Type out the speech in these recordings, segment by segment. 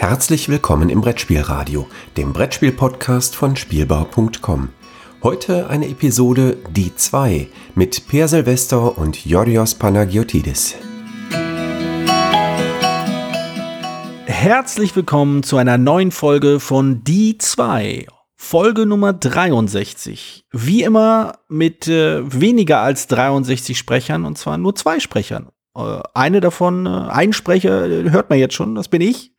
Herzlich willkommen im Brettspielradio, dem Brettspiel-Podcast von Spielbau.com. Heute eine Episode Die 2 mit Per Silvester und Yorios Panagiotidis. Herzlich willkommen zu einer neuen Folge von Die 2. Folge Nummer 63. Wie immer mit äh, weniger als 63 Sprechern und zwar nur zwei Sprechern. Äh, eine davon, äh, ein Sprecher, hört man jetzt schon, das bin ich.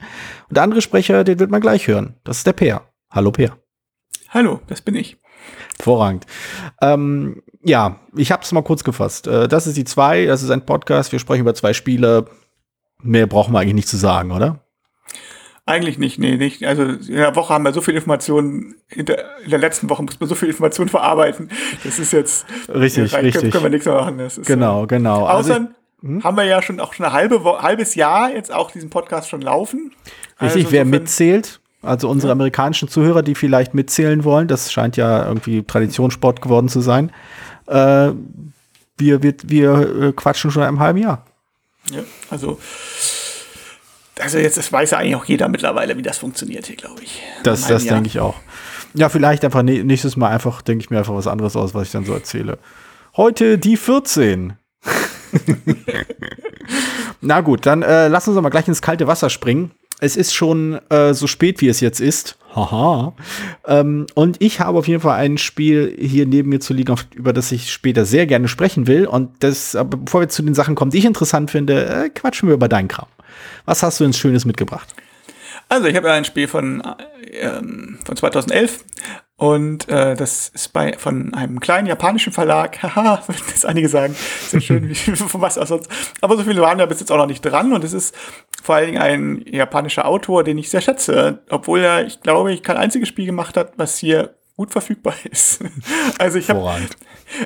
Und der andere Sprecher, den wird man gleich hören. Das ist der Peer. Hallo Peer. Hallo, das bin ich. Vorrangig. Ähm, ja, ich habe es mal kurz gefasst. Äh, das ist die zwei, das ist ein Podcast, wir sprechen über zwei Spiele. Mehr brauchen wir eigentlich nicht zu sagen, oder? Eigentlich nicht, nee, nicht. Also in der Woche haben wir so viel Informationen, in der, in der letzten Woche muss man so viel Informationen verarbeiten. Das ist jetzt richtig, rein, richtig. Können, wir nichts mehr machen. Genau, genau. Außer also hm? haben wir ja schon auch schon ein halbe, halbes Jahr jetzt auch diesen Podcast schon laufen. Richtig, also wer mitzählt, also unsere amerikanischen Zuhörer, die vielleicht mitzählen wollen, das scheint ja irgendwie Traditionssport geworden zu sein. Äh, wir, wir, wir äh, quatschen schon einem halben Jahr. Ja, also also jetzt das weiß ja eigentlich auch jeder mittlerweile, wie das funktioniert hier, glaube ich. Das, das denke ich auch. Ja, vielleicht einfach nächstes Mal einfach, denke ich mir einfach was anderes aus, was ich dann so erzähle. Heute die 14. Na gut, dann äh, lass uns mal gleich ins kalte Wasser springen. Es ist schon äh, so spät, wie es jetzt ist. Haha. Ähm, und ich habe auf jeden Fall ein Spiel hier neben mir zu liegen, auf, über das ich später sehr gerne sprechen will. Und das, aber bevor wir zu den Sachen kommen, die ich interessant finde, äh, quatschen wir über deinen Kram. Was hast du ins Schönes mitgebracht? Also ich habe ja ein Spiel von, äh, von 2011 und äh, das ist bei von einem kleinen japanischen Verlag. Haha, würden jetzt einige sagen. Sehr schön, wie, von was auch sonst. Aber so viele waren da bis jetzt auch noch nicht dran. Und es ist vor allen Dingen ein japanischer Autor, den ich sehr schätze. Obwohl er, ich glaube, ich kein einziges Spiel gemacht hat, was hier gut verfügbar ist. also ich habe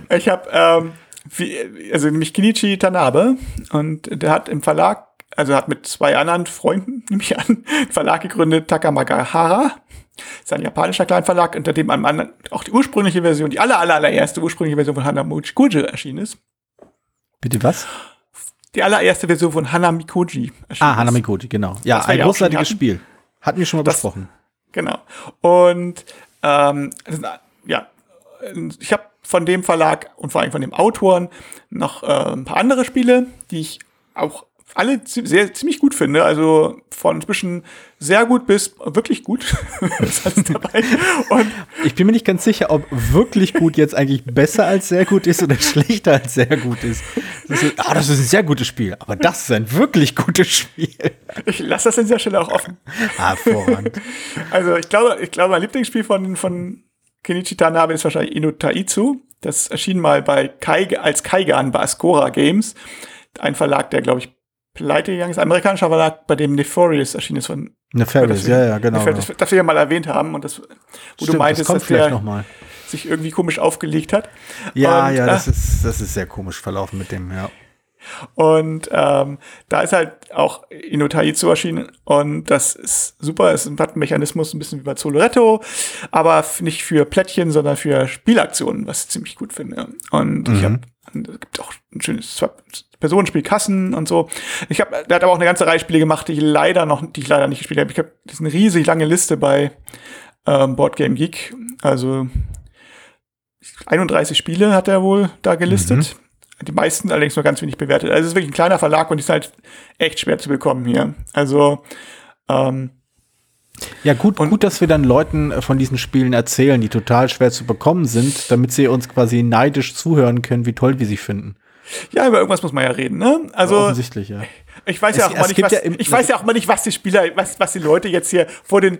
ich habe ähm, wie, also nämlich Kinichi Tanabe und der hat im Verlag also hat mit zwei anderen Freunden, nehme ich an, einen Verlag gegründet, Takamagahara. Das ist ein japanischer Kleinverlag, unter dem einem auch die ursprüngliche Version, die aller, aller, allererste ursprüngliche Version von Hanamikuji erschienen ist. Bitte was? Die allererste Version von Hanamikoji erschienen Ah, Hanamikoji, genau. Ja, ein großartiges Spiel. Hatten wir schon mal das, besprochen. Genau. Und ähm, ja, ich habe von dem Verlag und vor allem von dem Autoren noch äh, ein paar andere Spiele, die ich auch alle sehr, ziemlich gut finde. Also von zwischen sehr gut bis wirklich gut ich bin mir nicht ganz sicher, ob wirklich gut jetzt eigentlich besser als sehr gut ist oder schlechter als sehr gut ist. Das ist ah, das ist ein sehr gutes Spiel, aber das ist ein wirklich gutes Spiel. Ich lasse das an dieser Stelle auch offen. Hervorragend. Also ich glaube, ich glaube, mein Lieblingsspiel von, von Kenichi Tanabe ist wahrscheinlich Inu Taitsu. Das erschien mal bei Kai, als Kaigan bei Ascora Games. Ein Verlag, der, glaube ich, pleite gegangen ist. Amerikanischer Verlag, bei dem Nefarious erschienen ist von. Nefarious, ja, ja, genau. Nefarious, das, das wir ja mal erwähnt haben und das, wo Stimmt, du meintest, das dass der sich irgendwie komisch aufgelegt hat. Ja, und, ja, das äh, ist, das ist sehr komisch verlaufen mit dem, ja. Und ähm, da ist halt auch Inotaizu erschienen und das ist super. Es ist ein Mechanismus, ein bisschen wie bei Zoloretto, aber nicht für Plättchen, sondern für Spielaktionen, was ich ziemlich gut finde. Und mhm. ich habe es gibt auch ein schönes Personenspiel Kassen und so. Ich habe, der hat aber auch eine ganze Reihe Spiele gemacht, die ich leider noch, die ich leider nicht gespielt habe. Ich habe, eine riesig lange Liste bei ähm, Board Game Geek. Also 31 Spiele hat er wohl da gelistet. Mhm. Die meisten allerdings nur ganz wenig bewertet. Also es ist wirklich ein kleiner Verlag und die ist halt echt schwer zu bekommen hier. Also ähm, ja, gut, und gut, dass wir dann Leuten äh, von diesen Spielen erzählen, die total schwer zu bekommen sind, damit sie uns quasi neidisch zuhören können, wie toll wir sie finden. Ja, über irgendwas muss man ja reden, ne? Also offensichtlich, ja. Ich weiß ja auch mal nicht, was, ja ich weiß ja auch mal nicht, was die Spieler, was, was die Leute jetzt hier vor den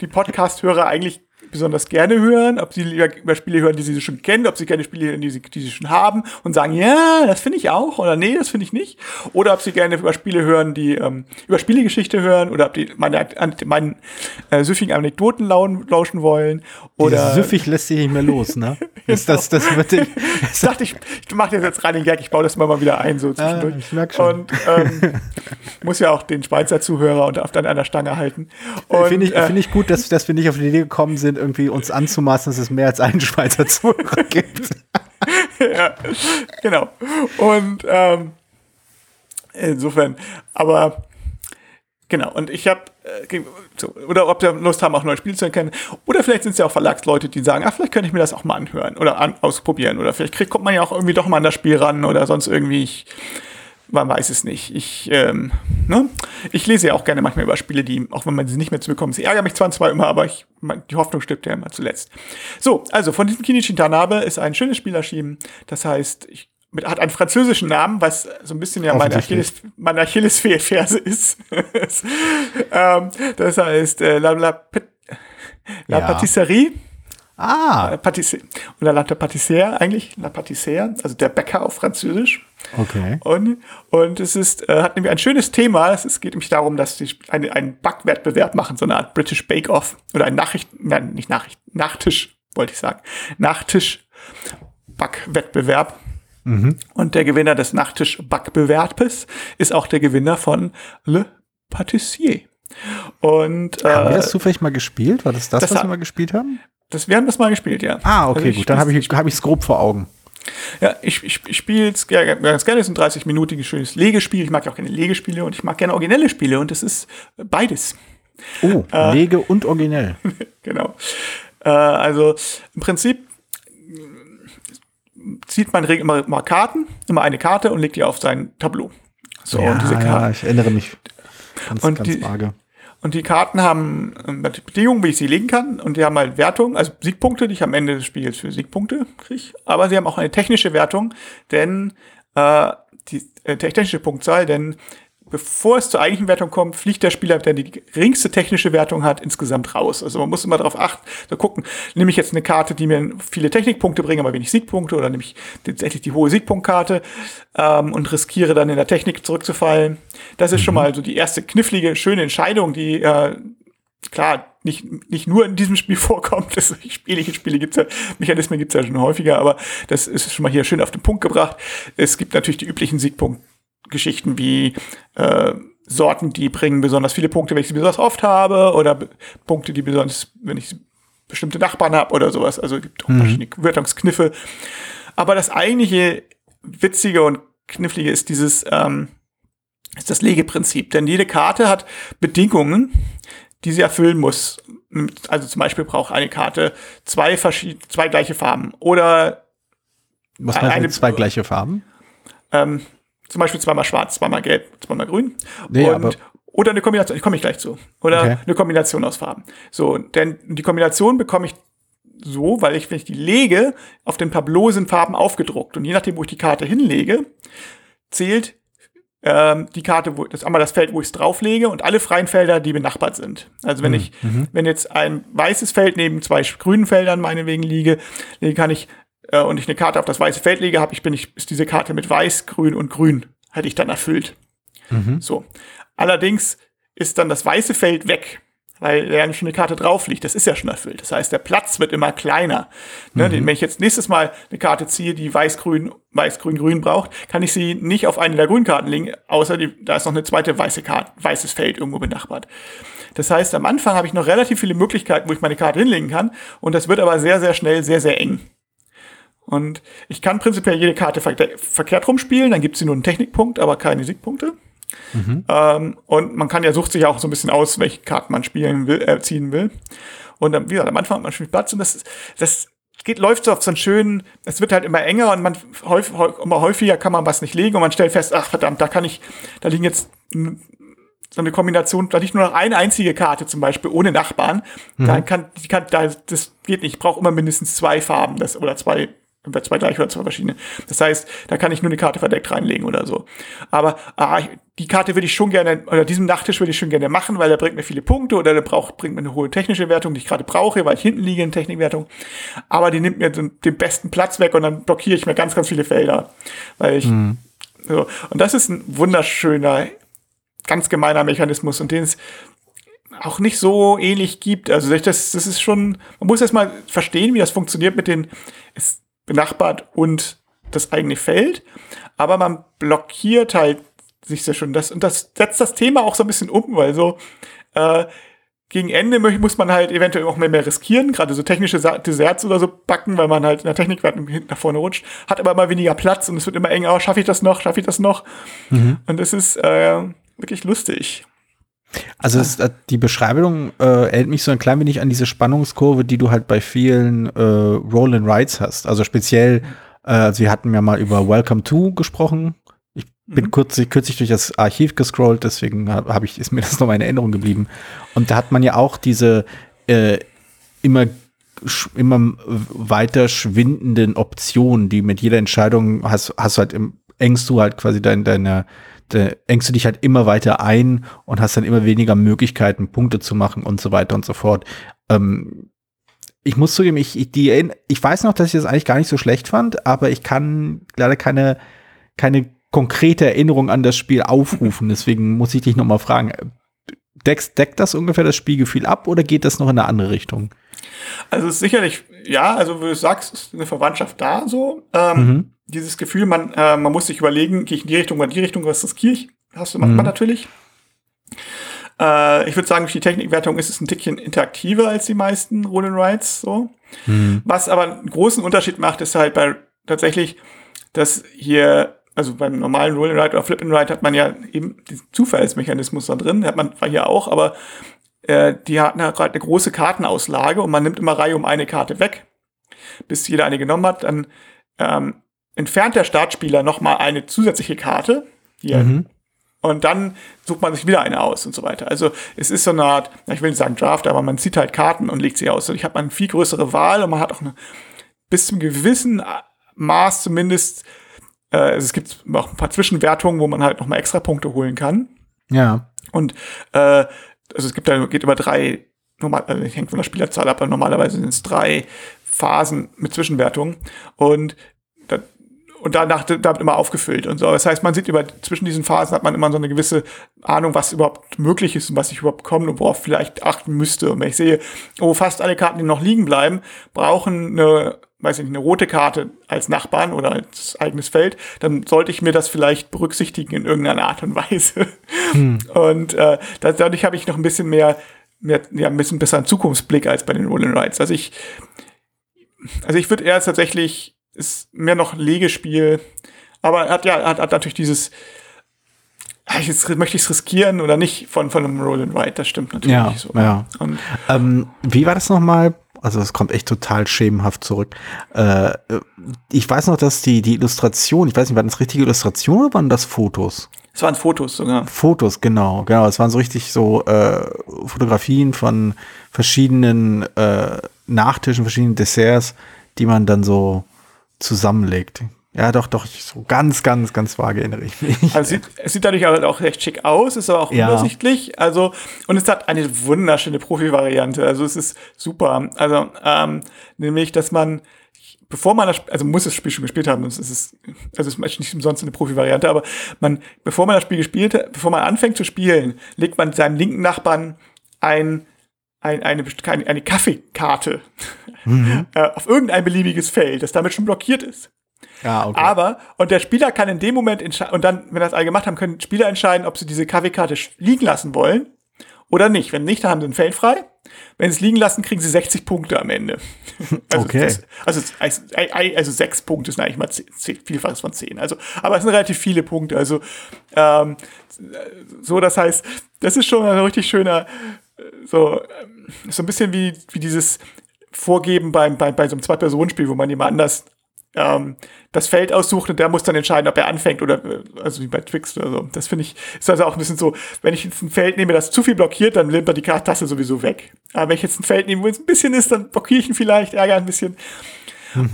die Podcast-Hörer eigentlich besonders gerne hören, ob sie lieber über Spiele hören, die sie schon kennen, ob sie gerne Spiele hören, die sie, die sie schon haben und sagen, ja, das finde ich auch oder nee, das finde ich nicht. Oder ob sie gerne über Spiele hören, die ähm, über Spielegeschichte hören oder ob die meine, meinen äh, süffigen Anekdoten lauschen wollen. Oder süffig lässt sich nicht mehr los, ne? ist das, das wird ich dachte, ich, ich mache jetzt rein den Gag, ich baue das mal, mal wieder ein, so ah, zwischendurch. Ah, ich merk schon. Und ähm, muss ja auch den Schweizer Zuhörer und auf dann einer Stange halten. Finde ich, äh, find ich gut, dass, dass wir nicht auf die Idee gekommen sind, irgendwie uns anzumaßen, dass es mehr als einen Schweizer Zuhörer gibt. ja, genau. Und ähm, insofern, aber Genau, und ich habe, äh, so, oder ob sie Lust haben, auch neue Spiele zu erkennen. Oder vielleicht sind es ja auch Verlagsleute, die sagen, ach, vielleicht könnte ich mir das auch mal anhören oder an, ausprobieren. Oder vielleicht kriegt, kommt man ja auch irgendwie doch mal an das Spiel ran oder sonst irgendwie. Ich, man weiß es nicht. Ich, ähm, ne? ich lese ja auch gerne manchmal über Spiele, die, auch wenn man sie nicht mehr zu bekommen, sie ärgern mich zwar zwar immer, aber ich, die Hoffnung stirbt ja immer zuletzt. So, also von diesem Kinichi Tanabe ist ein schönes Spiel erschienen. Das heißt, ich mit, hat einen französischen Namen, was so ein bisschen ja meine, Achilles, meine Achillesferse ist. ähm, das heißt äh, La, La, La ja. Patisserie. Ah. Äh, Patissier. Oder La Patissière eigentlich, La Patissière, also der Bäcker auf Französisch. Okay. Und, und es ist, äh, hat nämlich ein schönes Thema. Es, es geht nämlich darum, dass sie eine, einen Backwettbewerb machen, so eine Art British Bake Off oder ein Nachricht, nein, nicht Nachricht, Nachtisch, wollte ich sagen. Nachtisch-Backwettbewerb. Mhm. Und der Gewinner des Nachtisch-Backbewerbes ist auch der Gewinner von Le Patissier. Und, äh, haben wir das zufällig mal gespielt? War das das, das was wir mal gespielt haben? Das, wir haben das mal gespielt, ja. Ah, okay, also gut. Dann habe ich es hab grob vor Augen. Ja, ich, ich, ich spiele es ganz gerne. Es ist ein 30-minütiges schönes Legespiel. Ich mag ja auch gerne Legespiele und ich mag gerne originelle Spiele und es ist beides. Oh, äh, Lege und originell. genau. Äh, also im Prinzip zieht man immer, immer Karten, immer eine Karte und legt die auf sein Tableau. So, ja, und diese Karten. Ja, ich erinnere mich ganz, und ganz die, vage. Und die Karten haben ähm, Bedingungen, wie ich sie legen kann. Und die haben halt Wertungen, also Siegpunkte, die ich am Ende des Spiels für Siegpunkte kriege. Aber sie haben auch eine technische Wertung, denn äh, die äh, technische Punktzahl, denn bevor es zur eigentlichen Wertung kommt, fliegt der Spieler, der die geringste technische Wertung hat, insgesamt raus. Also man muss immer darauf achten, so gucken, nehme ich jetzt eine Karte, die mir viele Technikpunkte bringt, aber wenig Siegpunkte, oder nehme ich tatsächlich die hohe Siegpunktkarte ähm, und riskiere dann in der Technik zurückzufallen. Das ist mhm. schon mal so die erste knifflige, schöne Entscheidung, die äh, klar nicht, nicht nur in diesem Spiel vorkommt. Das ähnliche Spiele gibt's ja, Mechanismen gibt's ja schon häufiger, aber das ist schon mal hier schön auf den Punkt gebracht. Es gibt natürlich die üblichen Siegpunkte Geschichten wie äh, Sorten, die bringen besonders viele Punkte, wenn ich sie besonders oft habe, oder Punkte, die besonders, wenn ich bestimmte Nachbarn habe oder sowas. Also gibt auch mhm. verschiedene Wörtungskniffe. Aber das eigentliche Witzige und Knifflige ist dieses, ähm, ist das Legeprinzip. Denn jede Karte hat Bedingungen, die sie erfüllen muss. Also zum Beispiel braucht eine Karte zwei verschiedene, zwei gleiche Farben oder was meinst eine, zwei gleiche Farben? Ähm, zum Beispiel zweimal schwarz, zweimal gelb, zweimal grün. Nee, und, oder eine Kombination, ich komme ich gleich zu. Oder okay. eine Kombination aus Farben. So, denn die Kombination bekomme ich so, weil ich, wenn ich die lege, auf dem Tableau sind Farben aufgedruckt. Und je nachdem, wo ich die Karte hinlege, zählt ähm, die Karte, wo, das ist einmal das Feld, wo ich es drauflege und alle freien Felder, die benachbart sind. Also wenn mhm. ich, mhm. wenn jetzt ein weißes Feld neben zwei grünen Feldern meinetwegen liege, dann kann ich äh, und ich eine Karte auf das weiße Feld lege, habe ich, bin ich, ist diese Karte mit weiß, grün und grün, hätte ich dann erfüllt. Mhm. So. Allerdings ist dann das weiße Feld weg, weil ja schon eine Karte drauf liegt. Das ist ja schon erfüllt. Das heißt, der Platz wird immer kleiner. Ne, mhm. Wenn ich jetzt nächstes Mal eine Karte ziehe, die weiß-grün, weiß-grün-grün braucht, kann ich sie nicht auf eine der grünen Karten legen, außer die, da ist noch eine zweite weiße Karte, weißes Feld irgendwo benachbart. Das heißt, am Anfang habe ich noch relativ viele Möglichkeiten, wo ich meine Karte hinlegen kann. Und das wird aber sehr, sehr schnell sehr, sehr eng. Und ich kann prinzipiell jede Karte ver verkehrt rumspielen, dann gibt sie nur einen Technikpunkt, aber keine Siegpunkte. Mhm. Ähm, und man kann ja sucht sich auch so ein bisschen aus, welche Karten man spielen will, äh, ziehen will. Und dann, wie gesagt, am Anfang hat man schon Platz und das, das geht, läuft so auf so einen schönen, es wird halt immer enger und man häufig, immer häufiger kann man was nicht legen und man stellt fest, ach verdammt, da kann ich, da liegen jetzt so eine Kombination, da liegt nur noch eine einzige Karte zum Beispiel ohne Nachbarn. Mhm. Da kann, die kann, da, das geht nicht. Ich brauche immer mindestens zwei Farben, das, oder zwei bei zwei gleich oder zwei verschiedene. Das heißt, da kann ich nur eine Karte verdeckt reinlegen oder so. Aber ah, die Karte würde ich schon gerne, oder diesen Nachttisch würde ich schon gerne machen, weil der bringt mir viele Punkte oder der braucht, bringt mir eine hohe technische Wertung, die ich gerade brauche, weil ich hinten liege in Technikwertung. Aber die nimmt mir den, den, besten Platz weg und dann blockiere ich mir ganz, ganz viele Felder. Weil ich, mhm. so. Und das ist ein wunderschöner, ganz gemeiner Mechanismus und den es auch nicht so ähnlich gibt. Also das, das ist schon, man muss erst mal verstehen, wie das funktioniert mit den, es, benachbart und das eigene Feld. Aber man blockiert halt sich sehr schön. Das, und das setzt das Thema auch so ein bisschen um, weil so äh, gegen Ende muss man halt eventuell auch mehr, mehr riskieren, gerade so technische Desserts oder so backen, weil man halt in der Technik hinten nach vorne rutscht, hat aber immer weniger Platz und es wird immer enger, oh, schaffe ich das noch, schaffe ich das noch? Mhm. Und es ist äh, wirklich lustig. Also es, äh, die Beschreibung äh, erinnert mich so ein klein wenig an diese Spannungskurve, die du halt bei vielen äh, Roll and Rides hast. Also speziell, äh, also wir hatten ja mal über Welcome to gesprochen. Ich bin Mhm. kürzlich, kürzlich durch das Archiv gescrollt, deswegen habe hab ich, ist mir das noch mal in Erinnerung geblieben. Und da hat man ja auch diese äh, immer immer weiter schwindenden Optionen, die mit jeder Entscheidung hast, hast du halt im, engst du halt quasi dein, deine, de, engst du dich halt immer weiter ein und hast dann immer weniger Möglichkeiten, Punkte zu machen und so weiter und so fort. Ähm, ich muss zugeben, ich, ich, die, ich weiß noch, dass ich das eigentlich gar nicht so schlecht fand, aber ich kann leider keine, keine konkrete Erinnerung an das Spiel aufrufen. Deswegen muss ich dich noch mal fragen, deckt, deckt das ungefähr das Spielgefühl ab oder geht das noch in eine andere Richtung? Also sicherlich, ja, also wie du sagst, ist eine Verwandtschaft da so. Ähm, Mhm. Dieses Gefühl, man, äh, man muss sich überlegen, gehe ich in die Richtung oder in die Richtung, was riskiere ich? Hast du, macht Mhm. man natürlich. Äh, ich würde sagen, durch die Technikwertung ist es ein Tickchen interaktiver als die meisten Roll and Rides. So. Was aber einen großen Unterschied macht, ist halt bei tatsächlich, dass hier, also beim normalen Roll and Ride oder Flip and Ride hat man ja eben diesen Zufallsmechanismus da drin, hat man hier auch, aber äh, die hatten halt eine große Kartenauslage und man nimmt immer Reihe um eine Karte weg, bis jeder eine genommen hat. Dann ähm, entfernt der Startspieler nochmal eine zusätzliche Karte. Hier. Mhm. Und dann sucht man sich wieder eine aus und so weiter. Also es ist so eine Art, ich will nicht sagen Draft, aber man zieht halt Karten und legt sie aus. Dadurch hat man eine viel größere Wahl und man hat auch eine, bis zum gewissen Maß zumindest, äh, also es gibt auch ein paar Zwischenwertungen, wo man halt nochmal extra Punkte holen kann. Ja. Und äh, also es gibt da geht über drei, normal, also hängt von der Spielerzahl ab, aber normalerweise sind es drei Phasen mit Zwischenwertungen und und danach damit immer aufgefüllt und so. Das heißt, man sieht über zwischen diesen Phasen hat man immer so eine gewisse Ahnung, was überhaupt möglich ist und was ich überhaupt komme und worauf vielleicht achten müsste. Und wenn ich sehe, oh, fast alle Karten, die noch liegen bleiben, brauchen eine, weiß ich nicht, eine rote Karte als Nachbarn oder als eigenes Feld, dann sollte ich mir das vielleicht berücksichtigen in irgendeiner Art und Weise. Und äh, da- dadurch habe ich noch ein bisschen mehr, mehr ja, ein bisschen besseren Zukunftsblick als bei den Roll and Rides. Also ich, also ich würde eher tatsächlich ist mehr noch Legespiel, aber er hat ja hat, hat natürlich dieses ah, jetzt möchte ich es riskieren oder nicht von von einem Roll and Ride, das stimmt natürlich Ja, so. ja. Und Ähm, wie war das nochmal? Also es kommt echt total schemenhaft zurück. Äh, ich weiß noch, dass die, die Illustration, ich weiß nicht, waren das richtige Illustrationen oder waren das Fotos? es waren Fotos sogar. Fotos, genau, genau. Es waren so richtig so äh, Fotografien von verschiedenen äh, Nachtischen, verschiedenen Desserts, die man dann so zusammenlegt. Ja, doch, doch, so ganz, ganz, ganz vage erinnere ich mich. Also es sieht, es sieht dadurch halt auch recht schick aus, ist aber auch Ja. übersichtlich. Also, und es hat eine wunderschöne Profi-Variante. Also es ist super. Also, ähm, nämlich, dass man, bevor man das, also muss das Spiel schon gespielt haben, sonst ist es, also es ist nicht umsonst eine Profi-Variante, aber man, bevor man das Spiel gespielt hat, bevor man anfängt zu spielen, legt man seinem linken Nachbarn ein, ein, eine, eine, eine Kaffeekarte äh, auf irgendein beliebiges Feld, das damit schon blockiert ist. Ja, okay. Aber, und der Spieler kann in dem Moment entscheiden, und dann, wenn das alle gemacht haben, können Spieler entscheiden, ob sie diese Kaffeekarte liegen lassen wollen oder nicht. Wenn nicht, dann haben sie ein Feld frei. Wenn sie es liegen lassen, kriegen sie 60 Punkte am Ende. Also, Okay. das, also, also, also sechs Punkte sind eigentlich mal zehn, zehn, Vielfaches von zehn. Also, aber es sind relativ viele Punkte. Also, ähm, so, das heißt, das ist schon ein richtig schöner, so, ähm, so ein bisschen wie, wie dieses Vorgeben beim, bei, bei so einem Zwei-Personen-Spiel, wo man jemand anders ähm, das Feld aussucht und der muss dann entscheiden, ob er anfängt oder, äh, also wie bei Twix oder so. Das finde ich, ist also auch ein bisschen so, wenn ich jetzt ein Feld nehme, das zu viel blockiert, dann nimmt er die Tasse sowieso weg. Aber wenn ich jetzt ein Feld nehme, wo es ein bisschen ist, dann blockiere ich ihn vielleicht, ärgere ein bisschen.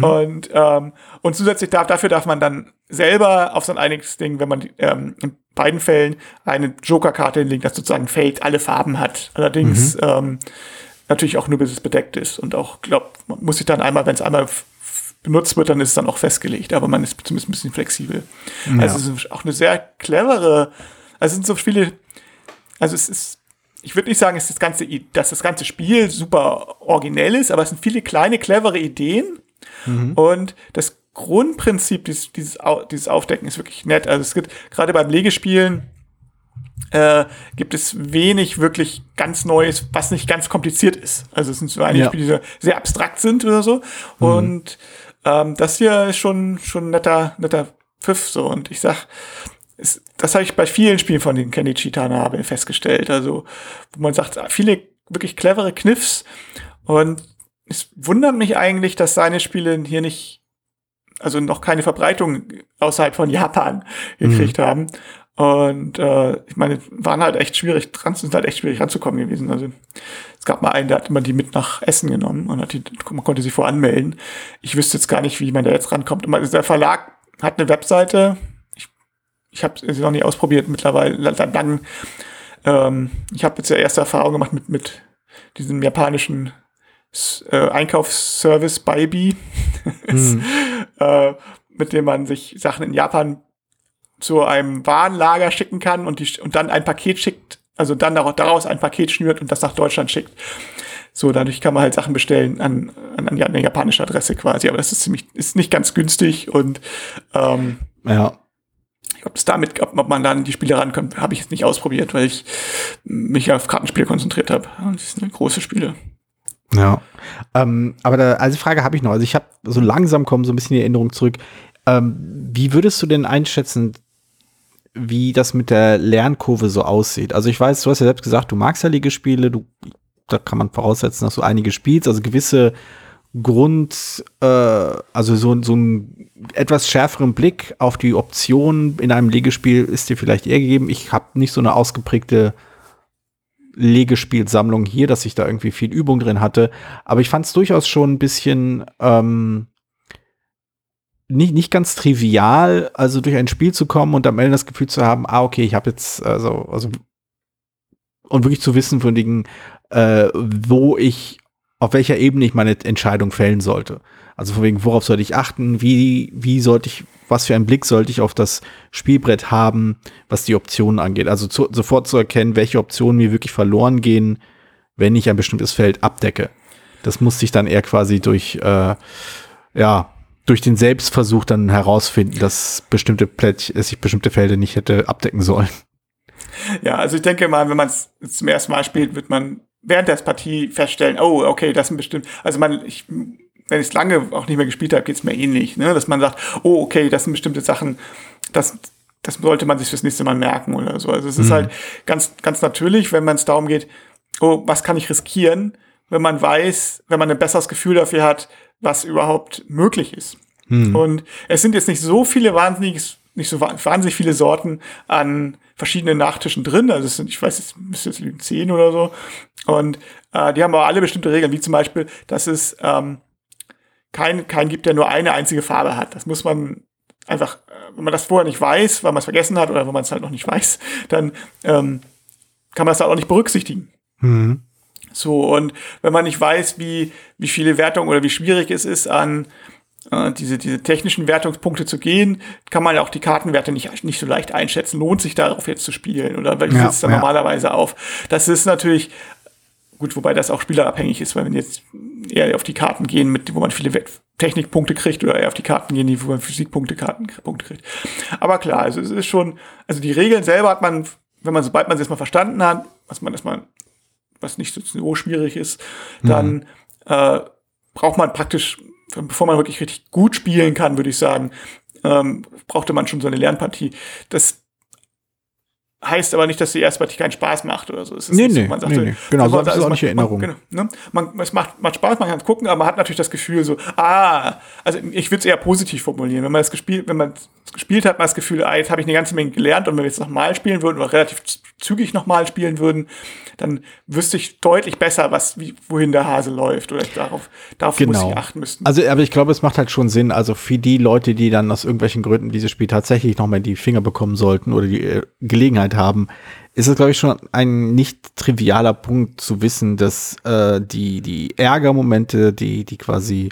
Und, ähm, und zusätzlich darf, dafür darf man dann selber auf so ein einiges Ding, wenn man ähm, in beiden Fällen eine Joker-Karte hinlegt, das sozusagen Feld alle Farben hat. Allerdings ähm, natürlich auch nur bis es bedeckt ist. Und auch, glaub, man muss sich dann einmal, wenn es einmal benutzt wird, dann ist es dann auch festgelegt. Aber man ist zumindest ein bisschen flexibel. Also es ist auch eine sehr clevere, also es sind so viele, also es ist, ich würde nicht sagen, es ist das ganze, dass das ganze Spiel super originell ist, aber es sind viele kleine, clevere Ideen. Und das Grundprinzip dieses, dieses, dieses Aufdecken ist wirklich nett. Also es gibt gerade beim Legespielen äh, gibt es wenig wirklich ganz Neues, was nicht ganz kompliziert ist. Also es sind so einige Ja. Spiele, die sehr abstrakt sind oder so. Und ähm, das hier ist schon schon ein netter netter Pfiff so. Und ich sag, ist, das habe ich bei vielen Spielen von den Kenichi Tanabe festgestellt. Also, wo man sagt, viele wirklich clevere Kniffs. Und es wundert mich eigentlich, dass seine Spiele hier nicht, also noch keine Verbreitung außerhalb von Japan gekriegt mhm. haben. Und äh, ich meine, waren halt echt schwierig, dran sind halt echt schwierig ranzukommen gewesen. Also es gab mal einen, der hat immer die mit nach Essen genommen und hat die, man konnte sie voranmelden. Ich wüsste jetzt gar nicht, wie man da jetzt rankommt. Der Verlag hat eine Webseite. Ich, ich habe sie noch nie ausprobiert mittlerweile. Dann, ähm, ich habe jetzt ja erste Erfahrung gemacht mit, mit diesem japanischen äh, Einkaufsservice Baibi, mhm. äh, mit dem man sich Sachen in Japan zu einem Warenlager schicken kann und, die, und dann ein Paket schickt, also dann daraus ein Paket schnürt und das nach Deutschland schickt. So, dadurch kann man halt Sachen bestellen an, an, an eine japanische Adresse quasi. Aber das ist ziemlich, ist nicht ganz günstig und ähm, ja. Ob es damit, ob, ob man dann die Spiele rankommt, habe ich jetzt nicht ausprobiert, weil ich mich auf Kartenspiele konzentriert habe. Das sind große Spiele. Ja. Ähm, aber da, also Frage habe ich noch. Also ich habe so langsam kommen so ein bisschen die Erinnerung zurück. Ähm, wie würdest du denn einschätzen, wie das mit der Lernkurve so aussieht. Also ich weiß, du hast ja selbst gesagt, du magst ja Ligespiele, du, da kann man voraussetzen, dass du einige spielst, also gewisse Grund, äh, also so, so einen etwas schärferen Blick auf die Optionen in einem Legespiel ist dir vielleicht eher gegeben. Ich habe nicht so eine ausgeprägte Legespielsammlung hier, dass ich da irgendwie viel Übung drin hatte, aber ich fand es durchaus schon ein bisschen ähm, nicht, nicht ganz trivial, also durch ein Spiel zu kommen und am Ende das Gefühl zu haben, ah, okay, ich habe jetzt, also, also, und wirklich zu wissen von Dingen, äh, wo ich, auf welcher Ebene ich meine Entscheidung fällen sollte. Also von wegen, worauf sollte ich achten, wie, wie sollte ich, was für einen Blick sollte ich auf das Spielbrett haben, was die Optionen angeht. Also zu, sofort zu erkennen, welche Optionen mir wirklich verloren gehen, wenn ich ein bestimmtes Feld abdecke. Das musste ich dann eher quasi durch, äh, ja, durch den Selbstversuch dann herausfinden, dass bestimmte Plättchen, dass ich bestimmte Felder nicht hätte abdecken sollen. Ja, also ich denke mal, wenn man es zum ersten Mal spielt, wird man während der Partie feststellen, oh, okay, das sind bestimmt, also man, ich, wenn ich es lange auch nicht mehr gespielt habe, geht es mir ähnlich, ne? dass man sagt, oh, okay, das sind bestimmte Sachen, das, das sollte man sich fürs nächste Mal merken oder so. Also es ist mhm. halt ganz, ganz natürlich, wenn man es darum geht, oh, was kann ich riskieren, wenn man weiß, wenn man ein besseres Gefühl dafür hat, was überhaupt möglich ist. Hm. Und es sind jetzt nicht so viele wahnsinnig, nicht so wahnsinnig viele Sorten an verschiedenen Nachtischen drin. Also es sind, ich weiß, es müsste jetzt liegen zehn oder so. Und äh, die haben aber alle bestimmte Regeln, wie zum Beispiel, dass es ähm, keinen kein gibt, der nur eine einzige Farbe hat. Das muss man einfach, äh, wenn man das vorher nicht weiß, weil man es vergessen hat oder wenn man es halt noch nicht weiß, dann ähm, kann man das halt auch nicht berücksichtigen. Mhm. So, und wenn man nicht weiß, wie, wie viele Wertungen oder wie schwierig es ist, an äh, diese, diese technischen Wertungspunkte zu gehen, kann man ja auch die Kartenwerte nicht, nicht so leicht einschätzen. Lohnt sich darauf jetzt zu spielen oder welches ja, sitzt da ja. normalerweise auf? Das ist natürlich gut, wobei das auch spielerabhängig ist, weil wenn jetzt eher auf die Karten gehen, mit, wo man viele Technikpunkte kriegt oder eher auf die Karten gehen, wo man Physikpunkte, Kartenpunkte kriegt. Aber klar, also es ist schon, also die Regeln selber hat man, wenn man, sobald man sie erstmal verstanden hat, was man erstmal was nicht so schwierig ist, dann mhm. äh, braucht man praktisch, bevor man wirklich richtig gut spielen kann, würde ich sagen, ähm, brauchte man schon so eine Lernpartie. Das heißt aber nicht, dass die erste Partie keinen Spaß macht oder so. Es ist nee, nee, so, man sagt, nee, nee. Genau, so, das ist auch nicht Erinnerung. Man, genau, ne? man, es macht, macht Spaß, man kann es gucken, aber man hat natürlich das Gefühl so, ah, also ich würde es eher positiv formulieren. Wenn man das gespielt, wenn man es gespielt hat, man das Gefühl, ah, jetzt habe ich eine ganze Menge gelernt und wenn wir jetzt nochmal spielen würden oder relativ zügig nochmal spielen würden, dann wüsste ich deutlich besser, was, wie, wohin der Hase läuft oder darauf, darauf genau. muss ich achten müssen. Also, aber ich glaube, es macht halt schon Sinn, also für die Leute, die dann aus irgendwelchen Gründen dieses Spiel tatsächlich nochmal in die Finger bekommen sollten oder die äh, Gelegenheit haben, ist es, glaube ich, schon ein nicht trivialer Punkt zu wissen, dass äh, die, die Ärgermomente, die, die quasi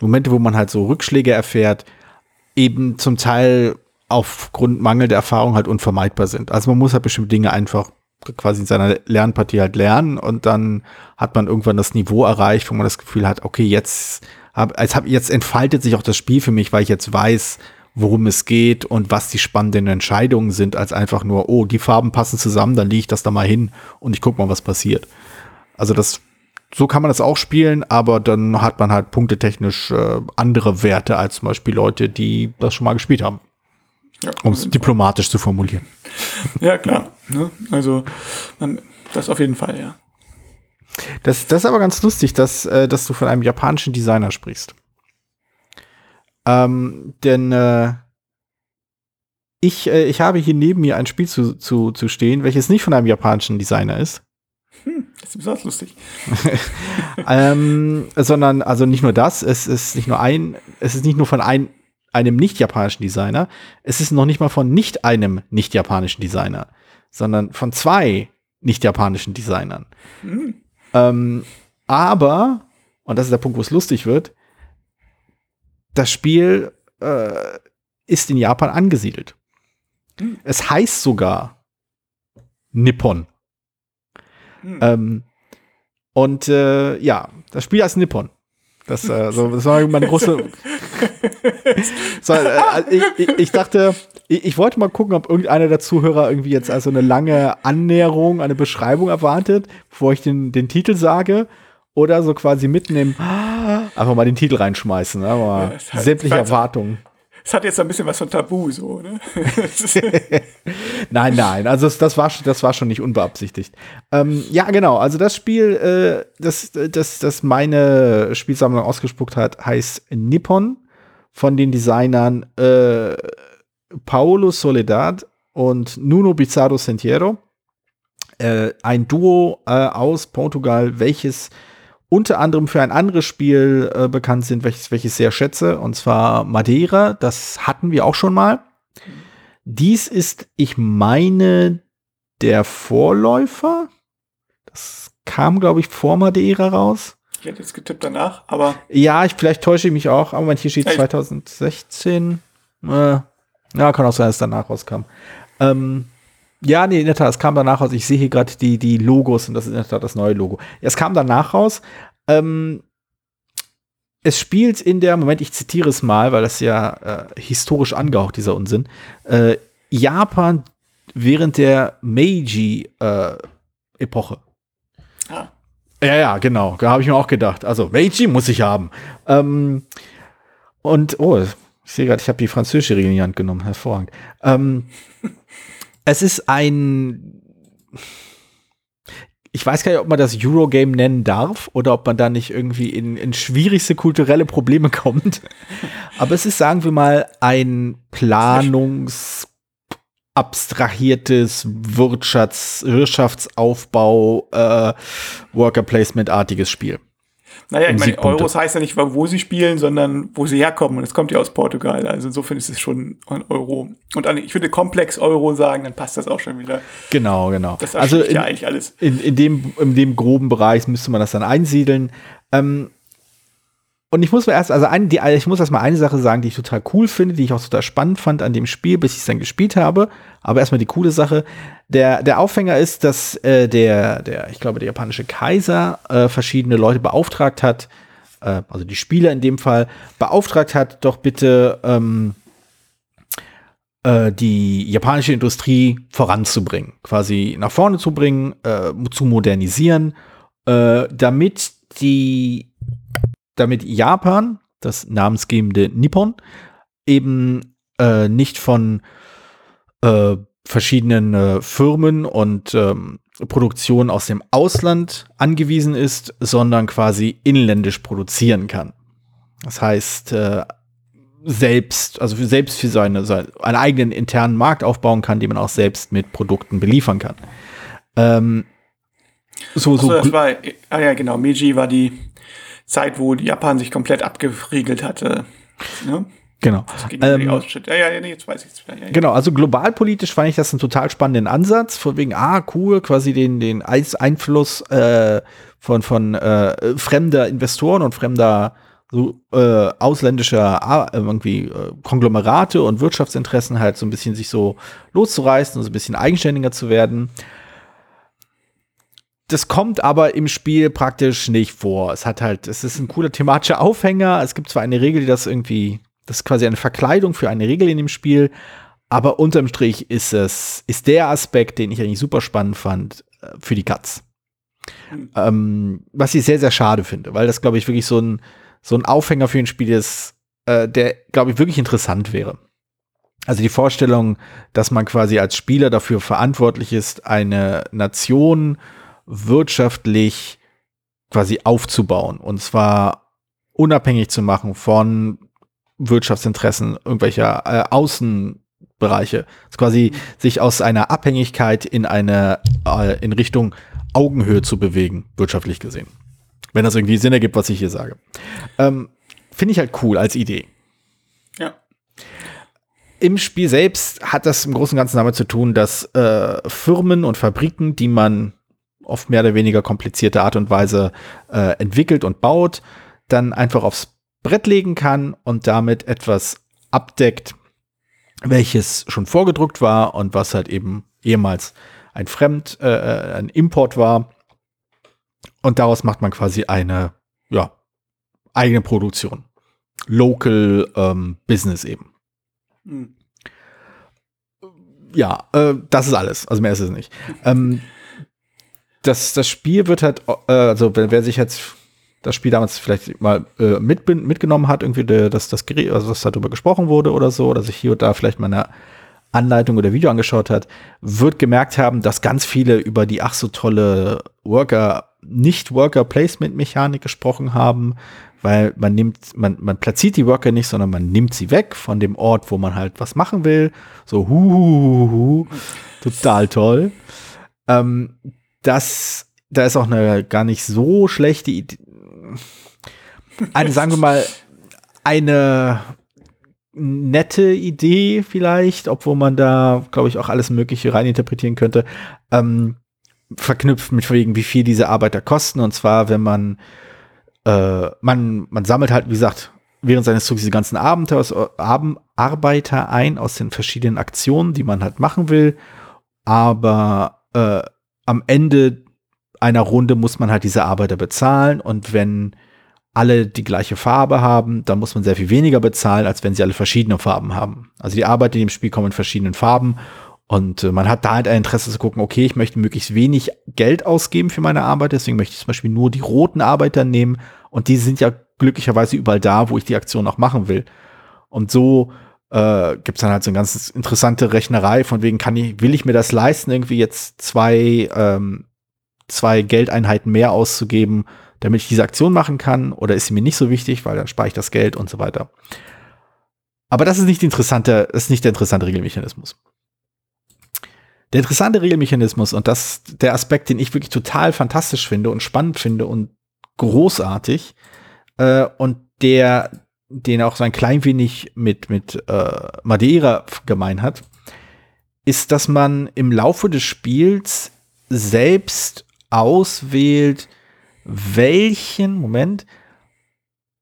Momente, wo man halt so Rückschläge erfährt, eben zum Teil aufgrund mangelnder Erfahrung halt unvermeidbar sind. Also man muss halt bestimmte Dinge einfach quasi in seiner Lernpartie halt lernen und dann hat man irgendwann das Niveau erreicht, wo man das Gefühl hat, okay, jetzt, hab, als hab, jetzt entfaltet sich auch das Spiel für mich, weil ich jetzt weiß, worum es geht und was die spannenden Entscheidungen sind, als einfach nur, oh, die Farben passen zusammen, dann lege ich das da mal hin und ich gucke mal, was passiert. Also das, so kann man das auch spielen, aber dann hat man halt punktetechnisch äh, andere Werte als zum Beispiel Leute, die das schon mal gespielt haben. Ja, um es diplomatisch zu formulieren. Ja, klar. Ne? Also, man, das auf jeden Fall, ja. Das, das ist aber ganz lustig, dass, äh, dass du von einem japanischen Designer sprichst. Ähm, denn äh, ich, äh, ich habe hier neben mir ein Spiel zu, zu, zu stehen, welches nicht von einem japanischen Designer ist. Hm, das ist besonders lustig. ähm, sondern, also nicht nur das, es ist nicht nur ein, es ist nicht nur von ein, einem nicht-japanischen Designer, es ist noch nicht mal von nicht einem nicht-japanischen Designer, sondern von zwei nicht-japanischen Designern. Hm. Ähm, aber, und das ist der Punkt, wo es lustig wird, das Spiel äh, ist in Japan angesiedelt. Hm. Es heißt sogar Nippon. Hm. Ähm, und äh, ja, das Spiel heißt Nippon. Das, äh, so, das war meine große. so, äh, ich, ich, ich, dachte, ich, ich, wollte mal gucken, ob irgendeiner der Zuhörer irgendwie jetzt also eine lange Annäherung, eine Beschreibung erwartet, bevor ich den, den Titel sage. Oder so quasi mitnehmen, einfach mal den Titel reinschmeißen, ne? aber ja, sämtliche Erwartungen es hat jetzt ein bisschen was von Tabu, so, ne? nein, nein, also das, war, das war schon nicht unbeabsichtigt. Ähm, ja, genau, also das Spiel, äh, das, das, das meine Spielsammlung ausgespuckt hat, heißt Nippon von den Designern äh, Paolo Soledad und Nuno Bizarro Sentiero. Äh, ein Duo äh, aus Portugal, welches unter anderem für ein anderes Spiel äh, bekannt sind, welches, welches ich sehr schätze, und zwar Madeira. Das hatten wir auch schon mal. Dies ist, ich meine, der Vorläufer. Das kam, glaube ich, vor Madeira raus. Ich hätte jetzt getippt danach, aber. Ja, ich, vielleicht täusche ich mich auch, aber hier steht 2016. Äh, ja, kann auch sein, dass es danach rauskam. Ähm, ja, nee, in der Tat, es kam danach raus. Ich sehe hier gerade die, die Logos und das ist in der Tat das neue Logo. Es kam danach raus. Ähm, es spielt in der, Moment, ich zitiere es mal, weil das ja äh, historisch angehaucht, dieser Unsinn. Äh, Japan während der Meiji-Epoche. Äh, ah. Ja, ja, genau. Da habe ich mir auch gedacht. Also, Meiji muss ich haben. Ähm, und, oh, ich sehe gerade, ich habe die französische Regel in die Hand genommen. Hervorragend. Ähm, es ist ein. Ich weiß gar nicht, ob man das Eurogame nennen darf oder ob man da nicht irgendwie in, in schwierigste kulturelle Probleme kommt. Aber es ist, sagen wir mal, ein planungsabstrahiertes Wirtschafts Wirtschaftsaufbau, äh, Worker Placement-artiges Spiel. Naja, ich meine, Euros heißt ja nicht, wo sie spielen, sondern wo sie herkommen. Und es kommt ja aus Portugal. Also insofern ist es schon ein Euro. Und ich würde Komplex Euro sagen, dann passt das auch schon wieder. Genau, genau. Das also in, ja eigentlich alles. In, in, dem, in dem groben Bereich müsste man das dann einsiedeln. Ähm, und ich muss mir erst, also ein, die, ich muss erst mal eine Sache sagen, die ich total cool finde, die ich auch total spannend fand an dem Spiel, bis ich es dann gespielt habe. Aber erstmal die coole Sache. Der, der Aufhänger ist, dass äh, der, der, ich glaube, der japanische Kaiser äh, verschiedene Leute beauftragt hat, äh, also die Spieler in dem Fall, beauftragt hat, doch bitte ähm, äh, die japanische Industrie voranzubringen, quasi nach vorne zu bringen, äh, zu modernisieren, äh, damit die damit Japan, das namensgebende Nippon, eben äh, nicht von äh, verschiedenen äh, Firmen und ähm, Produktionen aus dem Ausland angewiesen ist, sondern quasi inländisch produzieren kann. Das heißt, äh, selbst, also für, selbst für seine, seine, einen eigenen internen Markt aufbauen kann, den man auch selbst mit Produkten beliefern kann. Ähm, so, so. Also, war, ah ja, genau, Meiji war die Zeit, wo Japan sich komplett abgeriegelt hatte. Ne? Genau. Ähm, ja, ja, nee, jetzt weiß ja, ja. Genau, also globalpolitisch fand ich das einen total spannenden Ansatz, von wegen, ah, cool, quasi den, den Einfluss äh, von, von äh, fremder Investoren und fremder so, äh, ausländischer irgendwie äh, Konglomerate und Wirtschaftsinteressen halt so ein bisschen sich so loszureißen und so ein bisschen eigenständiger zu werden das kommt aber im Spiel praktisch nicht vor. Es hat halt, es ist ein cooler thematischer Aufhänger. Es gibt zwar eine Regel, die das irgendwie, das ist quasi eine Verkleidung für eine Regel in dem Spiel, aber unterm Strich ist es, ist der Aspekt, den ich eigentlich super spannend fand, äh, für die Katz. Mhm. Ähm, was ich sehr, sehr schade finde, weil das, glaube ich, wirklich so ein, so ein Aufhänger für ein Spiel ist, äh, der, glaube ich, wirklich interessant wäre. Also die Vorstellung, dass man quasi als Spieler dafür verantwortlich ist, eine Nation wirtschaftlich quasi aufzubauen. Und zwar unabhängig zu machen von Wirtschaftsinteressen irgendwelcher äh, Außenbereiche. Also quasi sich aus einer Abhängigkeit in eine, äh, in Richtung Augenhöhe zu bewegen, wirtschaftlich gesehen. Wenn das irgendwie Sinn ergibt, was ich hier sage. Ähm, Finde ich halt cool als Idee. Ja. Im Spiel selbst hat das im Großen und Ganzen damit zu tun, dass äh, Firmen und Fabriken, die man auf mehr oder weniger komplizierte Art und Weise äh, entwickelt und baut, dann einfach aufs Brett legen kann und damit etwas abdeckt, welches schon vorgedruckt war und was halt eben ehemals ein Fremd, äh, äh, ein Import war. Und daraus macht man quasi eine, ja, eigene Produktion. Local ähm, Business eben. Mhm. Ja, äh, das ist alles. Also mehr ist es nicht. ähm, das, das Spiel wird halt, äh, also wer, wer sich jetzt das Spiel damals vielleicht mal äh, mit, mitgenommen hat, irgendwie de, dass das Gerät, also dass darüber gesprochen wurde oder so, oder sich hier und da vielleicht mal eine Anleitung oder Video angeschaut hat, wird gemerkt haben, dass ganz viele über die ach so tolle Worker, nicht Worker Placement Mechanik gesprochen haben, weil man nimmt, man, man platziert die Worker nicht, sondern man nimmt sie weg von dem Ort, wo man halt was machen will. So, hu, hu, hu, hu. total toll. Ähm, das, da ist auch eine gar nicht so schlechte Idee. Eine, sagen wir mal, eine nette Idee vielleicht, obwohl man da, glaube ich, auch alles Mögliche reininterpretieren könnte, ähm, verknüpft mit wegen, wie viel diese Arbeiter kosten. Und zwar, wenn man, äh, man, man sammelt halt, wie gesagt, während seines Zugs diese ganzen Abenteuer, Arbeiter ein aus den verschiedenen Aktionen, die man halt machen will. Aber äh, am Ende einer Runde muss man halt diese Arbeiter bezahlen und wenn alle die gleiche Farbe haben, dann muss man sehr viel weniger bezahlen, als wenn sie alle verschiedene Farben haben. Also die Arbeiter, die im Spiel kommen in verschiedenen Farben und äh, man hat da halt ein Interesse zu gucken, okay, ich möchte möglichst wenig Geld ausgeben für meine Arbeit, deswegen möchte ich zum Beispiel nur die roten Arbeiter nehmen und die sind ja glücklicherweise überall da, wo ich die Aktion auch machen will. Und so äh, gibt es dann halt so eine ganz interessante Rechnerei, von wegen kann ich, will ich mir das leisten, irgendwie jetzt zwei, ähm, zwei Geldeinheiten mehr auszugeben, damit ich diese Aktion machen kann, oder ist sie mir nicht so wichtig, weil dann spare ich das Geld und so weiter. Aber das ist nicht, interessante, ist nicht der interessante Regelmechanismus. Der interessante Regelmechanismus und das der Aspekt, den ich wirklich total fantastisch finde und spannend finde und großartig äh, und der den auch so ein klein wenig mit, mit äh, Madeira gemein hat, ist, dass man im Laufe des Spiels selbst auswählt, welchen, Moment,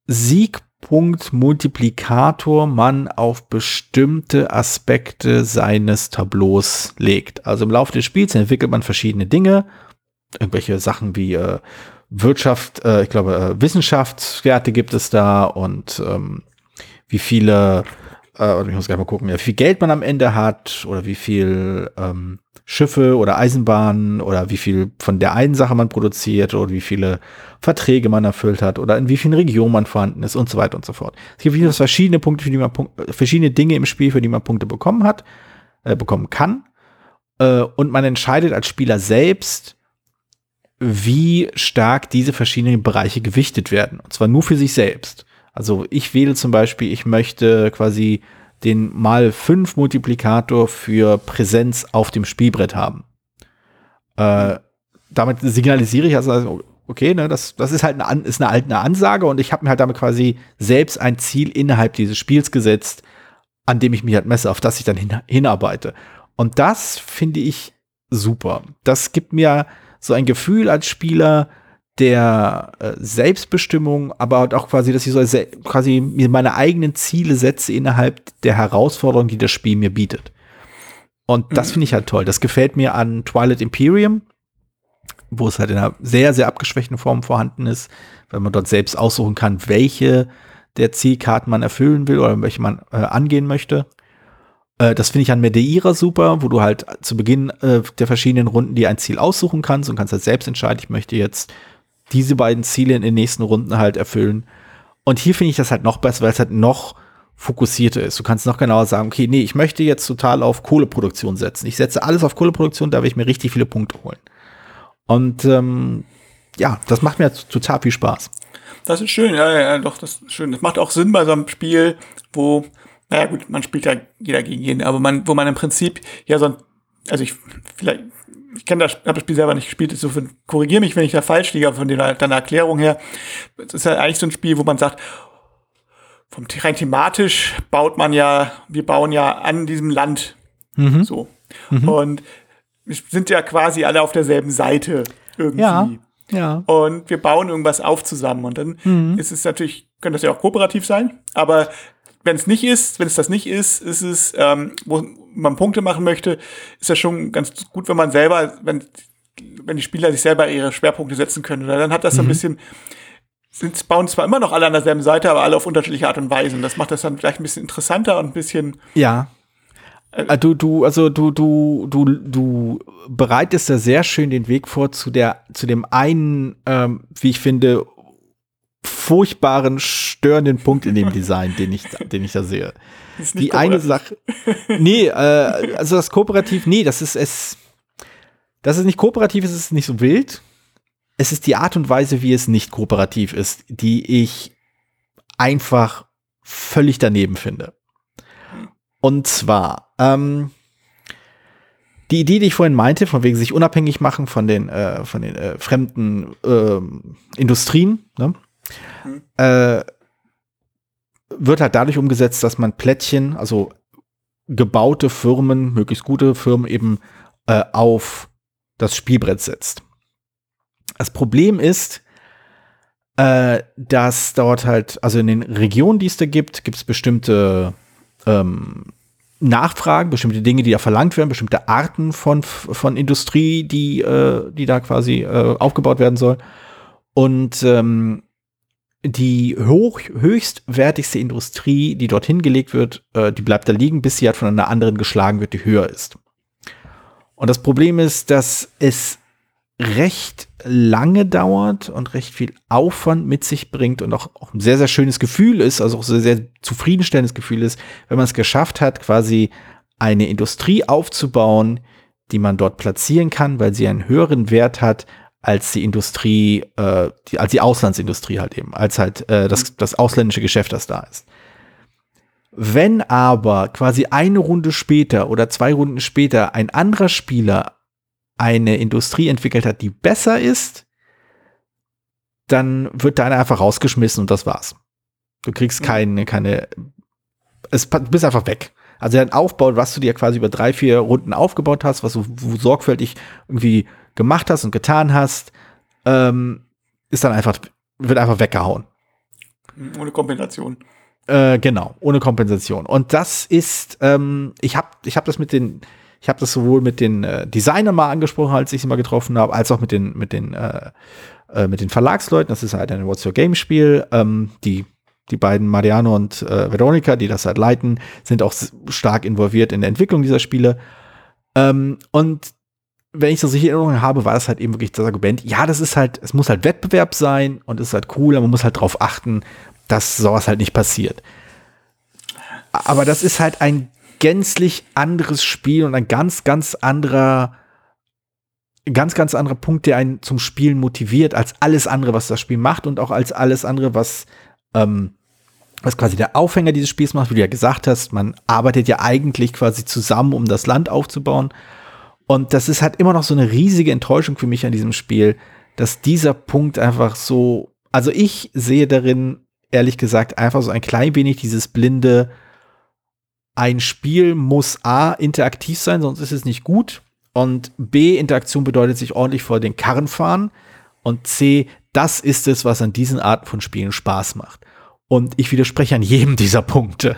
Siegpunkt-Multiplikator man auf bestimmte Aspekte seines Tableaus legt. Also im Laufe des Spiels entwickelt man verschiedene Dinge, irgendwelche Sachen wie äh, Wirtschaft, äh, ich glaube, äh, Wissenschaftswerte gibt es da und ähm, wie viele, äh, ich muss gleich mal gucken, ja, wie viel Geld man am Ende hat oder wie viel ähm, Schiffe oder Eisenbahnen oder wie viel von der einen Sache man produziert oder wie viele Verträge man erfüllt hat oder in wie vielen Regionen man vorhanden ist und so weiter und so fort. Es gibt verschiedene Punkte, für die man verschiedene Dinge im Spiel, für die man Punkte bekommen hat, äh, bekommen kann. Äh, und man entscheidet als Spieler selbst, wie stark diese verschiedenen Bereiche gewichtet werden. Und zwar nur für sich selbst. Also ich wähle zum Beispiel, ich möchte quasi den mal 5 Multiplikator für Präsenz auf dem Spielbrett haben. Äh, damit signalisiere ich also, okay, ne, das, das ist halt eine, ist eine, eine Ansage und ich habe mir halt damit quasi selbst ein Ziel innerhalb dieses Spiels gesetzt, an dem ich mich halt messe, auf das ich dann hin, hinarbeite. Und das finde ich super. Das gibt mir so ein Gefühl als Spieler der äh, Selbstbestimmung, aber halt auch quasi, dass ich so quasi mir meine eigenen Ziele setze innerhalb der Herausforderung, die das Spiel mir bietet. Und das mhm. finde ich halt toll. Das gefällt mir an Twilight Imperium, wo es halt in einer sehr, sehr abgeschwächten Form vorhanden ist, weil man dort selbst aussuchen kann, welche der Zielkarten man erfüllen will oder welche man äh, angehen möchte. Äh, das finde ich an Medeira super, wo du halt zu Beginn äh, der verschiedenen Runden dir ein Ziel aussuchen kannst und kannst halt selbst entscheiden, ich möchte jetzt diese beiden Ziele in den nächsten Runden halt erfüllen. Und hier finde ich das halt noch besser, weil es halt noch fokussierter ist. Du kannst noch genauer sagen, okay, nee, ich möchte jetzt total auf Kohleproduktion setzen. Ich setze alles auf Kohleproduktion, da will ich mir richtig viele Punkte holen. Und ähm, ja, das macht mir total viel Spaß. Das ist schön, ja, ja, doch, das ist schön. Das macht auch Sinn bei so einem Spiel, wo, naja gut, man spielt ja jeder gegen jeden, aber man, wo man im Prinzip ja so ein, also ich, vielleicht, ich kenne das, habe das Spiel selber nicht gespielt, so korrigiere mich, wenn ich da falsch liege, aber von deiner, deiner Erklärung her, es ist ja eigentlich so ein Spiel, wo man sagt, vom rein thematisch baut man ja, wir bauen ja an diesem Land mhm. so. Mhm. Und wir sind ja quasi alle auf derselben Seite irgendwie. Ja. Ja. Und wir bauen irgendwas auf zusammen. Und dann mhm. ist es natürlich, könnte das ja auch kooperativ sein, aber wenn es nicht ist, wenn es das nicht ist, ist es, ähm, wo man Punkte machen möchte, ist das schon ganz gut, wenn man selber, wenn, wenn die Spieler sich selber ihre Schwerpunkte setzen können. Oder dann hat das mhm. so ein mhm. bisschen, sind, bauen zwar immer noch alle an derselben Seite, aber alle auf unterschiedliche Art und Weise. Und das macht das dann vielleicht ein bisschen interessanter und ein bisschen. Ja. Äh, du, du, also du, du, du, du bereitest da sehr schön den Weg vor zu der, zu dem einen, ähm, wie ich finde, furchtbaren, störenden Punkt in dem Design, den ich, den ich da sehe. Die eine Sache, nee, äh, also das Kooperativ, nee, das ist es, das ist nicht kooperativ, es ist nicht so wild. Es ist die Art und Weise, wie es nicht kooperativ ist, die ich einfach völlig daneben finde. Und zwar, ähm, die Idee, die ich vorhin meinte, von wegen sich unabhängig machen von den, äh, von den äh, fremden äh, Industrien, ne? Äh, wird halt dadurch umgesetzt, dass man Plättchen, also gebaute Firmen, möglichst gute Firmen eben äh, auf das Spielbrett setzt. Das Problem ist, äh, dass dort halt, also in den Regionen, die es da gibt, gibt es bestimmte ähm, Nachfragen, bestimmte Dinge, die da verlangt werden, bestimmte Arten von, von Industrie, die, äh, die da quasi äh, aufgebaut werden soll. Und ähm, die hoch, höchstwertigste Industrie, die dorthin gelegt wird, äh, die bleibt da liegen, bis sie halt von einer anderen geschlagen wird, die höher ist. Und das Problem ist, dass es recht lange dauert und recht viel Aufwand mit sich bringt und auch, auch ein sehr, sehr schönes Gefühl ist, also auch ein sehr, sehr zufriedenstellendes Gefühl ist, wenn man es geschafft hat, quasi eine Industrie aufzubauen, die man dort platzieren kann, weil sie einen höheren Wert hat als die Industrie, äh, die, als die Auslandsindustrie halt eben, als halt äh, das, das ausländische Geschäft, das da ist. Wenn aber quasi eine Runde später oder zwei Runden später ein anderer Spieler eine Industrie entwickelt hat, die besser ist, dann wird deine einfach rausgeschmissen und das war's. Du kriegst mhm. keine, keine, es bist einfach weg. Also dein Aufbau, was du dir quasi über drei, vier Runden aufgebaut hast, was du sorgfältig irgendwie gemacht hast und getan hast, ähm, ist dann einfach, wird einfach weggehauen. Ohne Kompensation. Äh, genau, ohne Kompensation. Und das ist, ähm, ich habe ich hab das mit den, ich habe das sowohl mit den äh, Designern mal angesprochen, als ich sie mal getroffen habe, als auch mit den, mit den, äh, äh, mit den Verlagsleuten. Das ist halt ein What's Your Game Spiel. Ähm, die, die beiden Mariano und äh, Veronica, die das halt leiten, sind auch stark involviert in der Entwicklung dieser Spiele. Ähm, und wenn ich das richtig in Erinnerung habe, war das halt eben wirklich das Argument, ja, das ist halt, es muss halt Wettbewerb sein und es ist halt cool, aber man muss halt darauf achten, dass sowas halt nicht passiert. Aber das ist halt ein gänzlich anderes Spiel und ein ganz, ganz anderer, ganz, ganz anderer Punkt, der einen zum Spielen motiviert, als alles andere, was das Spiel macht und auch als alles andere, was, ähm, was quasi der Aufhänger dieses Spiels macht, wie du ja gesagt hast, man arbeitet ja eigentlich quasi zusammen, um das Land aufzubauen. Und das ist halt immer noch so eine riesige Enttäuschung für mich an diesem Spiel, dass dieser Punkt einfach so, also ich sehe darin, ehrlich gesagt, einfach so ein klein wenig dieses blinde, ein Spiel muss A, interaktiv sein, sonst ist es nicht gut. Und B, Interaktion bedeutet sich ordentlich vor den Karren fahren. Und C, das ist es, was an diesen Arten von Spielen Spaß macht. Und ich widerspreche an jedem dieser Punkte.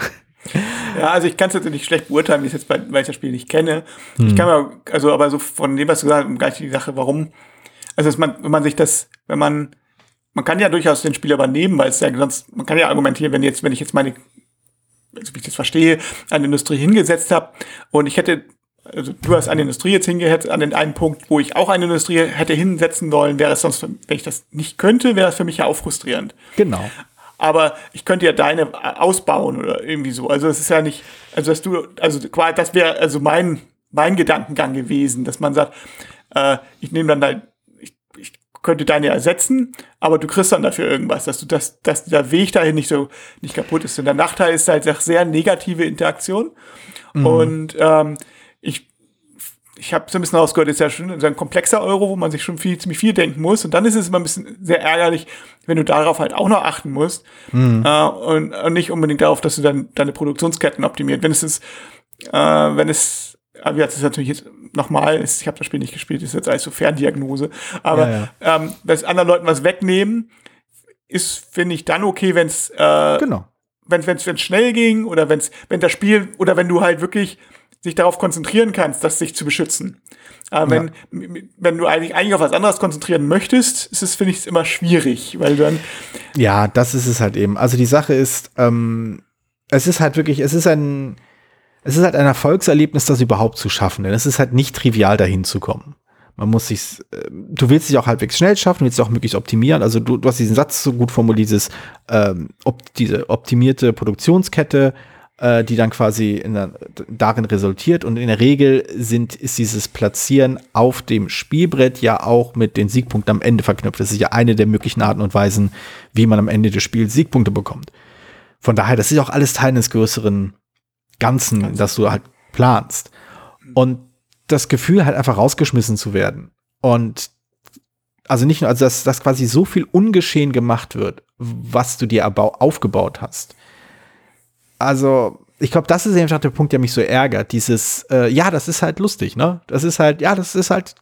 Ja, also ich kann es nicht schlecht beurteilen, wie es jetzt bei, weil ich das Spiel nicht kenne. Hm. Ich kann mir, also aber so von dem, was du gesagt hast, gleich die Sache, warum. Also dass man, wenn man sich das, wenn man, man kann ja durchaus den Spiel übernehmen, weil es ja sonst, man kann ja argumentieren, wenn jetzt, wenn ich jetzt meine, also wie ich das verstehe, eine Industrie hingesetzt habe und ich hätte also du hast eine Industrie jetzt hingehetzt an den einen Punkt, wo ich auch eine Industrie hätte hinsetzen wollen, wäre es sonst, wenn ich das nicht könnte, wäre es für mich ja auch frustrierend. Genau. Aber ich könnte ja deine ausbauen oder irgendwie so. Also es ist ja nicht, also dass du, also das wäre also mein, mein Gedankengang gewesen, dass man sagt, äh, ich nehme dann dein, ich, ich könnte deine ersetzen, aber du kriegst dann dafür irgendwas, dass du das, dass der Weg dahin nicht so nicht kaputt ist. Und der Nachteil ist halt sehr negative Interaktion. Mhm. Und ähm, ich ich habe so ein bisschen rausgehört, ist ja schon so ein komplexer Euro, wo man sich schon viel, ziemlich viel denken muss. Und dann ist es immer ein bisschen sehr ärgerlich, wenn du darauf halt auch noch achten musst. Mhm. Äh, und, und, nicht unbedingt darauf, dass du dann deine Produktionsketten optimiert. Wenn es ist, äh, wenn es, wie jetzt ist natürlich jetzt nochmal, ich habe das Spiel nicht gespielt, ist jetzt alles so Ferndiagnose. Aber ja, ja. Ähm, wenn anderen Leuten was wegnehmen, ist, finde ich, dann okay, wenn es äh, genau. wenn es schnell ging oder wenn's, wenn das Spiel oder wenn du halt wirklich sich darauf konzentrieren kannst, das sich zu beschützen. Aber wenn, ja. wenn du eigentlich, eigentlich auf was anderes konzentrieren möchtest, ist es, finde ich, immer schwierig, weil dann. Ja, das ist es halt eben. Also die Sache ist, ähm, es ist halt wirklich, es ist ein, es ist halt ein Erfolgserlebnis, das überhaupt zu schaffen, denn es ist halt nicht trivial, dahin zu kommen. Man muss sich, äh, du willst dich auch halbwegs schnell schaffen, willst dich auch möglichst optimieren. Also du, du hast diesen Satz so gut formuliert, dieses, ähm, op, diese optimierte Produktionskette, äh, die dann quasi der, darin resultiert. Und in der Regel sind, ist dieses Platzieren auf dem Spielbrett ja auch mit den Siegpunkten am Ende verknüpft. Das ist ja eine der möglichen Arten und Weisen, wie man am Ende des Spiels Siegpunkte bekommt. Von daher, das ist auch alles Teil des größeren Ganzen, das du halt planst. Und das Gefühl halt einfach rausgeschmissen zu werden. Und also nicht nur, also dass, dass quasi so viel ungeschehen gemacht wird, was du dir aufgebaut hast also ich glaube, das ist einfach der Punkt, der mich so ärgert. Dieses, äh, ja, das ist halt lustig, ne? Das ist halt, ja, das ist halt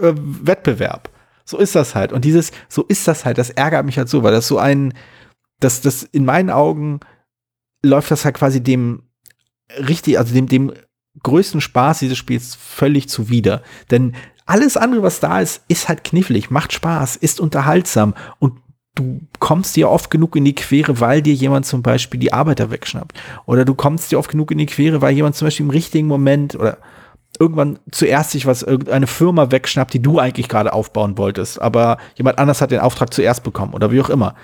äh, Wettbewerb. So ist das halt. Und dieses, so ist das halt, das ärgert mich halt so, weil das so ein, das, das in meinen Augen läuft das halt quasi dem richtig, also dem, dem größten Spaß dieses Spiels völlig zuwider. Denn alles andere, was da ist, ist halt knifflig, macht Spaß, ist unterhaltsam und du kommst dir oft genug in die Quere, weil dir jemand zum Beispiel die Arbeiter wegschnappt. Oder du kommst dir oft genug in die Quere, weil jemand zum Beispiel im richtigen Moment oder irgendwann zuerst sich was, irgendeine Firma wegschnappt, die du eigentlich gerade aufbauen wolltest. Aber jemand anders hat den Auftrag zuerst bekommen oder wie auch immer.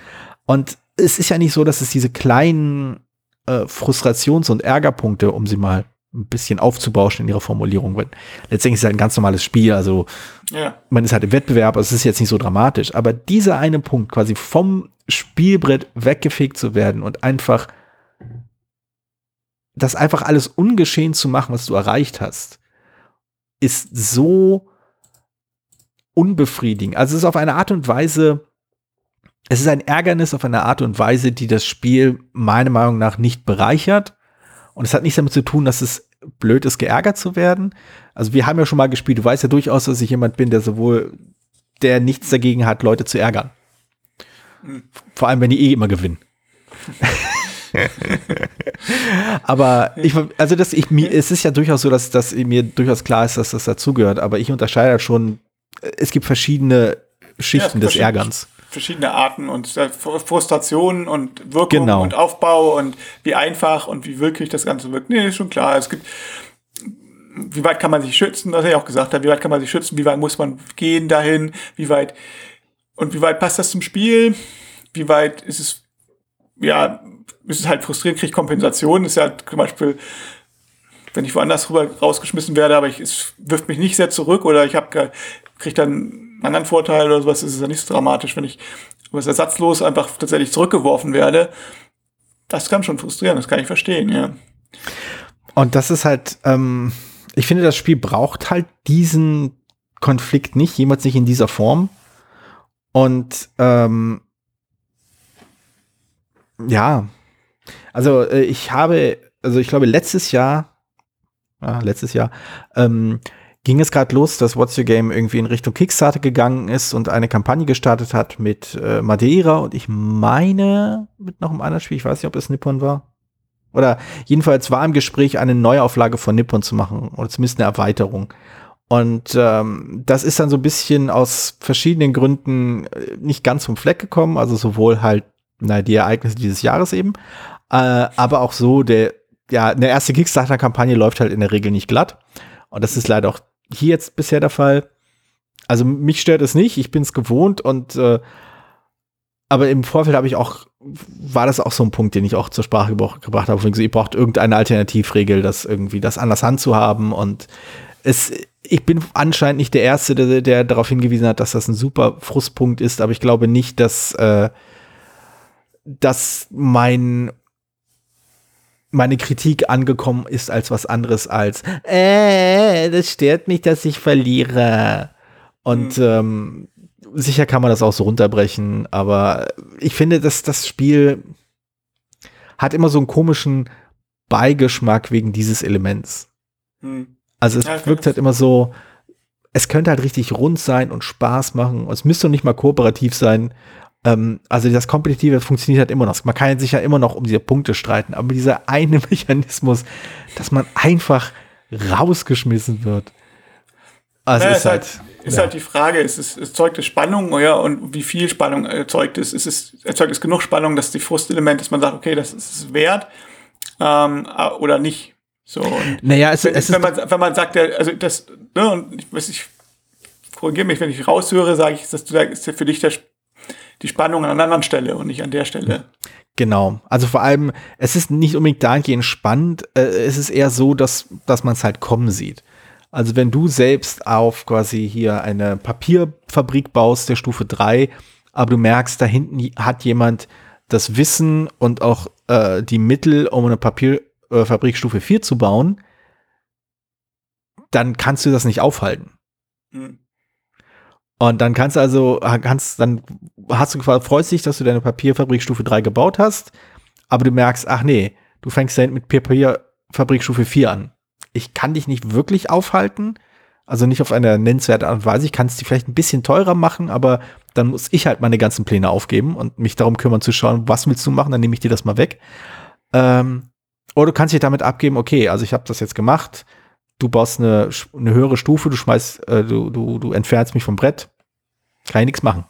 Und es ist ja nicht so, dass es diese kleinen äh, Frustrations- und Ärgerpunkte, um sie mal ein bisschen aufzubauschen in ihrer Formulierung. Weil letztendlich ist es halt ein ganz normales Spiel, also ja. man ist halt im Wettbewerb, also es ist jetzt nicht so dramatisch. Aber dieser eine Punkt, quasi vom Spielbrett weggefegt zu werden und einfach das einfach alles ungeschehen zu machen, was du erreicht hast, ist so unbefriedigend. Also es ist auf eine Art und Weise, es ist ein Ärgernis auf eine Art und Weise, die das Spiel meiner Meinung nach nicht bereichert und es hat nichts damit zu tun, dass es blöd ist, geärgert zu werden. Also wir haben ja schon mal gespielt. Du weißt ja durchaus, dass ich jemand bin, der sowohl, der nichts dagegen hat, Leute zu ärgern. Hm. Vor allem, wenn die eh immer gewinnen. aber ich, also das, ich, mir, es ist ja durchaus so, dass, dass mir durchaus klar ist, dass das dazugehört. Aber ich unterscheide halt schon, es gibt verschiedene Schichten ja, des Ärgerns verschiedene Arten und äh, Frustrationen und Wirkung genau. und Aufbau und wie einfach und wie wirklich das Ganze wirkt. Nee, ist schon klar. Es gibt, wie weit kann man sich schützen, habe ich auch gesagt, wie weit kann man sich schützen, wie weit muss man gehen dahin, wie weit und wie weit passt das zum Spiel, wie weit ist es, ja, ist es halt frustrierend, kriege ich Kompensation, ist ja zum Beispiel, wenn ich woanders rüber rausgeschmissen werde, aber ich, es wirft mich nicht sehr zurück oder ich habe kriege dann anderen Vorteil oder sowas ist es ja nicht so dramatisch, wenn ich was ersatzlos einfach tatsächlich zurückgeworfen werde. Das kann schon frustrieren, das kann ich verstehen, ja. Und das ist halt, ähm, ich finde, das Spiel braucht halt diesen Konflikt nicht, jemals nicht in dieser Form. Und ähm, ja, also äh, ich habe, also ich glaube letztes Jahr, ja, letztes Jahr, ähm, ging es gerade los, dass What's Your Game irgendwie in Richtung Kickstarter gegangen ist und eine Kampagne gestartet hat mit äh, Madeira und ich meine mit noch einem anderen Spiel, ich weiß nicht, ob es Nippon war. Oder jedenfalls war im Gespräch, eine Neuauflage von Nippon zu machen oder zumindest eine Erweiterung. Und ähm, das ist dann so ein bisschen aus verschiedenen Gründen äh, nicht ganz vom Fleck gekommen, also sowohl halt na, die Ereignisse dieses Jahres eben, äh, aber auch so, der, ja, eine erste Kickstarter-Kampagne läuft halt in der Regel nicht glatt. Und das ist leider auch hier jetzt bisher der Fall. Also mich stört es nicht, ich bin es gewohnt und äh, aber im Vorfeld habe ich auch war das auch so ein Punkt, den ich auch zur Sprache gebracht habe. Ihr braucht irgendeine Alternativregel, das irgendwie das anders Hand zu haben. Und es, ich bin anscheinend nicht der Erste, der, der darauf hingewiesen hat, dass das ein super Frustpunkt ist, aber ich glaube nicht, dass, äh, dass mein meine Kritik angekommen ist als was anderes als, äh, das stört mich, dass ich verliere. Und mhm. ähm, sicher kann man das auch so runterbrechen, aber ich finde, dass das Spiel hat immer so einen komischen Beigeschmack wegen dieses Elements. Mhm. Also es ja, wirkt halt immer so, es könnte halt richtig rund sein und Spaß machen. Es müsste nicht mal kooperativ sein. Ähm, also das Kompetitive funktioniert halt immer noch. Man kann sich ja immer noch um diese Punkte streiten, aber dieser eine Mechanismus, dass man einfach rausgeschmissen wird. Also naja, ist, halt, halt, ist ja. halt die Frage, ist es erzeugt es Spannung ja, und wie viel Spannung erzeugt es? Ist es erzeugt es genug Spannung, dass die Frustelement, dass man sagt, okay, das ist es wert ähm, oder nicht? So, naja, es, wenn, es wenn, man, wenn man sagt, also das, ne, und ich weiß ich korrigiere mich, wenn ich raushöre, sage ich, dass du sagst, für dich der die Spannung an einer anderen Stelle und nicht an der Stelle. Genau. Also vor allem, es ist nicht unbedingt dahingehend spannend, äh, es ist eher so, dass, dass man es halt kommen sieht. Also wenn du selbst auf quasi hier eine Papierfabrik baust der Stufe 3, aber du merkst, da hinten hat jemand das Wissen und auch äh, die Mittel, um eine Papierfabrik Stufe 4 zu bauen, dann kannst du das nicht aufhalten. Hm. Und dann kannst du also, kannst, dann hast du quasi, freust dich, dass du deine Papierfabrik Stufe 3 gebaut hast, aber du merkst, ach nee, du fängst dann mit Papierfabrik Stufe 4 an. Ich kann dich nicht wirklich aufhalten, also nicht auf eine nennenswerte Art und Weise. Ich kann es dir vielleicht ein bisschen teurer machen, aber dann muss ich halt meine ganzen Pläne aufgeben und mich darum kümmern zu schauen, was willst du machen, dann nehme ich dir das mal weg. Ähm, oder du kannst dich damit abgeben, okay, also ich habe das jetzt gemacht, du baust eine, eine höhere Stufe, du schmeißt, äh, du, du, du entfernst mich vom Brett, kann ich nichts machen.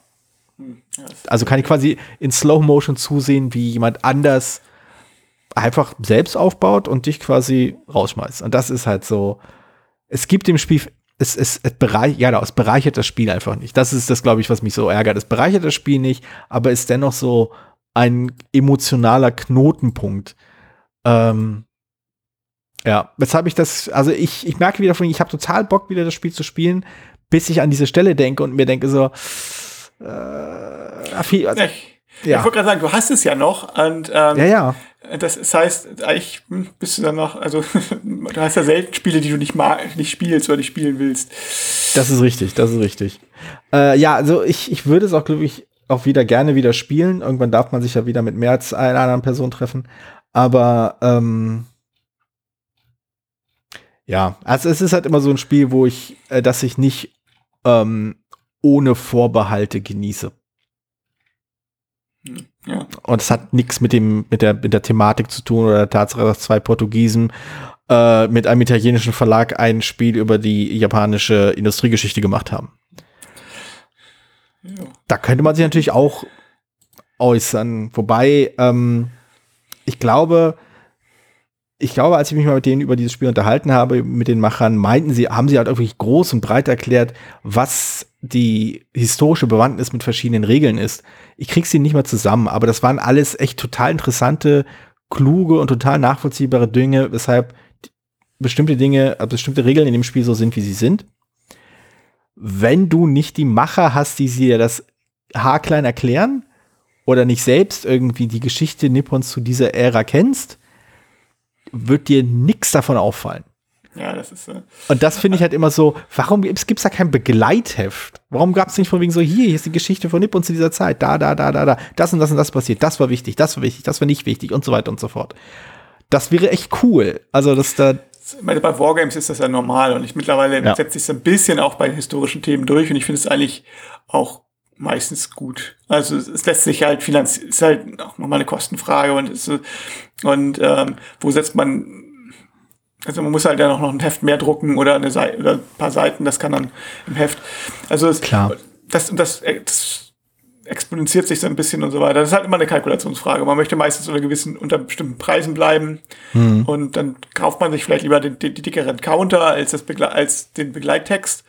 Also kann ich quasi in Slow Motion zusehen, wie jemand anders einfach selbst aufbaut und dich quasi rausschmeißt. Und das ist halt so. Es gibt dem Spiel, es, es, es, bereich, ja, es bereichert das Spiel einfach nicht. Das ist das, glaube ich, was mich so ärgert. Es bereichert das Spiel nicht, aber ist dennoch so ein emotionaler Knotenpunkt. Ähm, ja, weshalb ich das, also ich, ich merke wieder von, ich habe total Bock, wieder das Spiel zu spielen, bis ich an diese Stelle denke und mir denke so, äh, viel, also, ich, ja. ich wollte gerade sagen, du hast es ja noch und ähm, ja, ja. Das, das heißt, eigentlich hm, bist du dann noch, also du hast ja selten Spiele, die du nicht mag, nicht spielst oder nicht spielen willst. Das ist richtig, das ist richtig. Äh, ja, also ich, ich würde es auch, glaube ich, auch wieder gerne wieder spielen. Irgendwann darf man sich ja wieder mit mehr als einer anderen Person treffen. Aber ähm, ja, also es ist halt immer so ein Spiel, wo ich, äh, dass ich nicht ähm, ohne Vorbehalte genieße. Ja. Und es hat nichts mit dem, mit der, mit der Thematik zu tun oder der Tatsache, dass zwei Portugiesen äh, mit einem italienischen Verlag ein Spiel über die japanische Industriegeschichte gemacht haben. Ja. Da könnte man sich natürlich auch äußern. Wobei, ähm, ich glaube, ich glaube, als ich mich mal mit denen über dieses Spiel unterhalten habe, mit den Machern, meinten sie, haben sie halt wirklich groß und breit erklärt, was die historische Bewandtnis mit verschiedenen Regeln ist. Ich krieg sie nicht mal zusammen, aber das waren alles echt total interessante, kluge und total nachvollziehbare Dinge, weshalb bestimmte Dinge, äh, bestimmte Regeln in dem Spiel so sind, wie sie sind. Wenn du nicht die Macher hast, die dir das haarklein erklären oder nicht selbst irgendwie die Geschichte Nippons zu dieser Ära kennst, wird dir nichts davon auffallen. Ja, das ist. Äh, und das finde ich halt immer so, warum gibt es da kein Begleitheft? Warum gab es nicht von wegen so, hier, hier ist die Geschichte von Nippon zu dieser Zeit, da, da, da, da, da, das und das und das passiert, das war wichtig, das war wichtig, das war nicht wichtig und so weiter und so fort. Das wäre echt cool. Also, dass da. Ich meine, bei Wargames ist das ja normal und ich mittlerweile ja. setze ich es ein bisschen auch bei historischen Themen durch und ich finde es eigentlich auch meistens gut. Also es lässt sich halt finanziell, ist halt auch nochmal eine Kostenfrage und ist, und ähm, wo setzt man also man muss halt ja noch ein Heft mehr drucken oder eine Seite oder ein paar Seiten, das kann dann im Heft. Also es, Klar. Das, das, das exponentiert sich so ein bisschen und so weiter. Das ist halt immer eine Kalkulationsfrage. Man möchte meistens unter gewissen, unter bestimmten Preisen bleiben mhm. und dann kauft man sich vielleicht lieber den, den, die dickeren Counter als, das Begle als den Begleittext.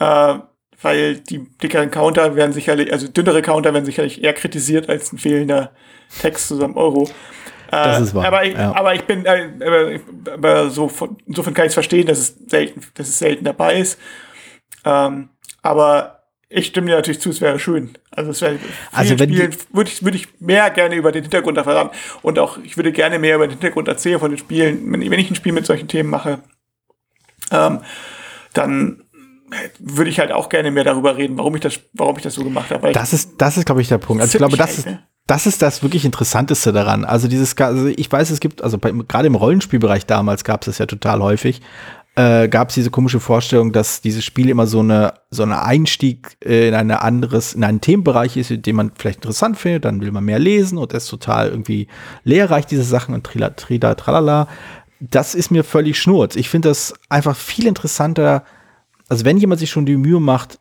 Äh, weil die dickeren Counter werden sicherlich, also dünnere Counter werden sicherlich eher kritisiert als ein fehlender Text zusammen Euro. Das Äh, ist wahr, Aber ich, ja. aber ich bin, äh, aber, aber so von, insofern kann ich es verstehen, dass es selten, dass es selten dabei ist. Ähm, aber ich stimme dir natürlich zu, es wäre schön. Also es wäre Also wenn Spielen würde ich, würde ich mehr gerne über den Hintergrund erfahren und auch ich würde gerne mehr über den Hintergrund erzählen von den Spielen. Wenn, wenn ich ein Spiel mit solchen Themen mache, ähm, dann würde ich halt auch gerne mehr darüber reden, warum ich das, warum ich das so gemacht habe. Das ist, das ist, glaube ich, der Punkt. Also ich glaube, das ist, Ziemlich das ist das wirklich Interessanteste daran. Also dieses, also ich weiß, es gibt, also bei, gerade im Rollenspielbereich damals gab es das ja total häufig, äh, gab es diese komische Vorstellung, dass dieses Spiel immer so eine, so eine Einstieg äh, in eine anderes, in einen Themenbereich ist, den man vielleicht interessant findet, dann will man mehr lesen und ist total irgendwie lehrreich, diese Sachen und trila, trila, tralala. Das ist mir völlig schnurz. Ich finde das einfach viel interessanter, also wenn jemand sich schon die Mühe macht,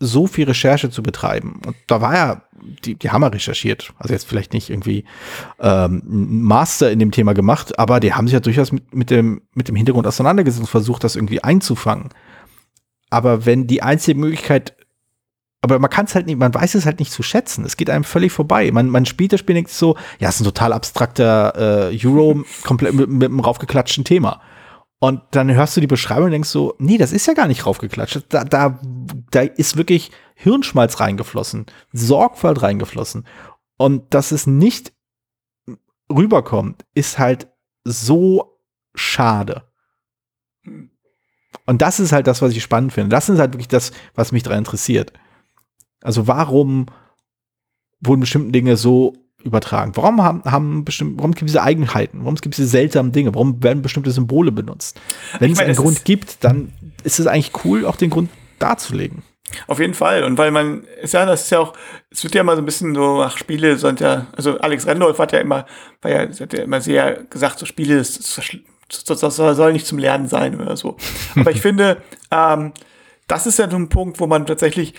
so viel Recherche zu betreiben. Und da war ja, die, die haben ja recherchiert. Also jetzt vielleicht nicht irgendwie ähm, ein Master in dem Thema gemacht, aber die haben sich ja durchaus mit, mit, dem, mit dem Hintergrund auseinandergesetzt und versucht, das irgendwie einzufangen. Aber wenn die einzige Möglichkeit, aber man kann es halt nicht, man weiß es halt nicht zu schätzen. Es geht einem völlig vorbei. Man, man spielt das Spiel nicht so, ja, es ist ein total abstrakter äh, Euro komplett mit, mit einem raufgeklatschten Thema. Und dann hörst du die Beschreibung und denkst so, nee, das ist ja gar nicht raufgeklatscht. Da, da, da ist wirklich Hirnschmalz reingeflossen, Sorgfalt reingeflossen. Und dass es nicht rüberkommt, ist halt so schade. Und das ist halt das, was ich spannend finde. Das ist halt wirklich das, was mich daran interessiert. Also warum wurden bestimmte Dinge so übertragen? Warum haben, haben bestimmt, warum gibt es diese Eigenheiten? Warum gibt es diese seltsamen Dinge? Warum werden bestimmte Symbole benutzt? Wenn Ich es meine, einen Grund gibt, dann ist es eigentlich cool, auch den Grund darzulegen. Auf jeden Fall. Und weil man, ist ja, das ist ja auch, es wird ja immer so ein bisschen so, ach, Spiele sind ja, also Alex Randolph hat ja immer, war ja, hat ja immer sehr gesagt, so Spiele, das, das, das soll nicht zum Lernen sein oder so. Aber ich finde, ähm, das ist ja so ein Punkt, wo man tatsächlich,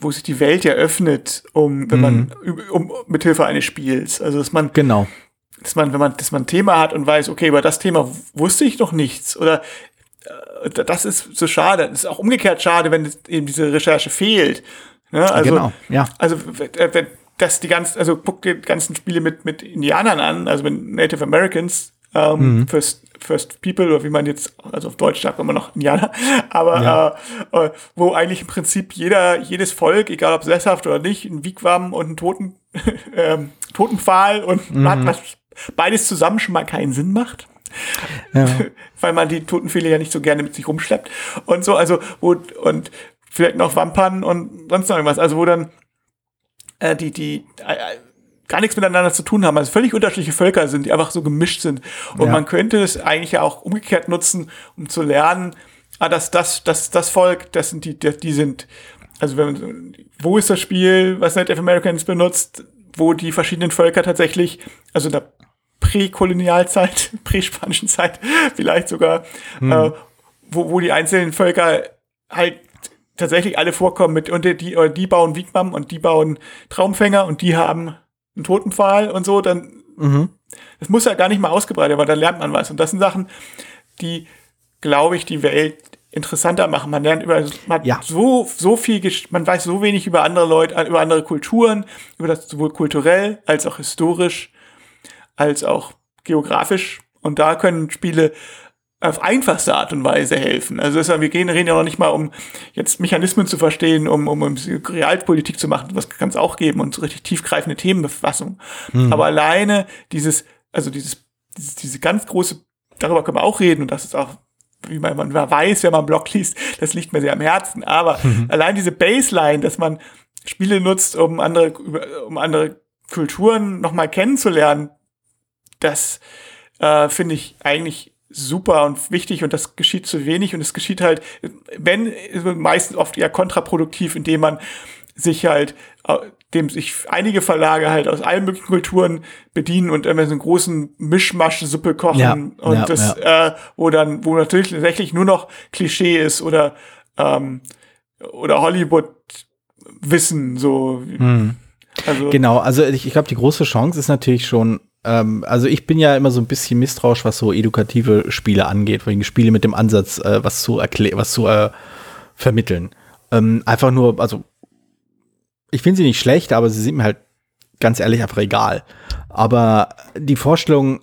wo sich die Welt eröffnet, um, wenn man, um, mit Hilfe eines Spiels. Also, dass man, Genau. dass man, wenn man, dass man ein Thema hat und weiß, okay, über das Thema wusste ich noch nichts oder äh, das ist so schade. Das ist auch umgekehrt schade, wenn eben diese Recherche fehlt. Ne? Also, Genau, ja. Also, wenn, wenn das die ganzen, also guck die ganzen Spiele mit, mit Indianern an, also mit Native Americans, ähm, Mhm. First, First People, oder wie man jetzt, also auf Deutsch sagt man immer noch Indianer, aber Ja. äh, äh, wo eigentlich im Prinzip jeder, jedes Volk, egal ob sesshaft oder nicht, ein Wigwam und einen Toten, ähm, Totenpfahl und Mhm. hat, was beides zusammen schon mal keinen Sinn macht Ja. weil man die Totenfehle ja nicht so gerne mit sich rumschleppt und so, also wo und vielleicht noch Wampern und sonst noch irgendwas, also wo dann äh, die die äh, gar nichts miteinander zu tun haben, also völlig unterschiedliche Völker sind, die einfach so gemischt sind. Und Ja. man könnte es eigentlich ja auch umgekehrt nutzen, um zu lernen, ah, dass das das das Volk, das sind die die, die sind. Also wenn wo ist das Spiel, was Native Americans benutzt, wo die verschiedenen Völker tatsächlich, also in der Präkolonialzeit, präspanischen Zeit vielleicht sogar, äh, wo, wo die einzelnen Völker halt tatsächlich alle vorkommen mit und die die bauen Wigwam und die bauen Traumfänger und die haben einen Totenpfahl und so, dann das muss ja gar nicht mal ausgebreitet, aber dann lernt man was. Und das sind Sachen, die, glaube ich, die Welt interessanter machen. Man lernt über, man hat Ja. so, so viel, man weiß so wenig über andere Leute, über andere Kulturen, über das sowohl kulturell als auch historisch, als auch geografisch. Und da können Spiele auf einfachste Art und Weise helfen. Also das wir gehen, reden ja noch nicht mal um jetzt Mechanismen zu verstehen, um, um, um Realpolitik zu machen. Was kann es auch geben und so richtig tiefgreifende Themenbefassung. Aber alleine dieses, also dieses, dieses, diese ganz große, darüber können wir auch reden und das ist auch, wie man, man weiß, wenn man Blog liest, das liegt mir sehr am Herzen. Aber allein diese Baseline, dass man Spiele nutzt, um andere, um andere Kulturen nochmal kennenzulernen, das äh, finde ich eigentlich super und wichtig und das geschieht zu wenig und es geschieht halt, wenn, meistens oft eher kontraproduktiv, indem man sich halt, äh, dem sich einige Verlage halt aus allen möglichen Kulturen bedienen und immer so einen großen Mischmasch-Suppe kochen Ja, und ja, das, äh, wo dann, wo natürlich tatsächlich nur noch Klischee ist oder, ähm, oder Hollywood-Wissen, so. Also, Genau, also ich, ich glaube, die große Chance ist natürlich schon, ähm, also ich bin ja immer so ein bisschen misstrauisch, was so edukative Spiele angeht, wegen Spiele mit dem Ansatz, äh, was zu erklären, was zu äh, vermitteln. Ähm, einfach nur, also ich finde sie nicht schlecht, aber sie sind mir halt ganz ehrlich einfach egal. Aber die Vorstellung,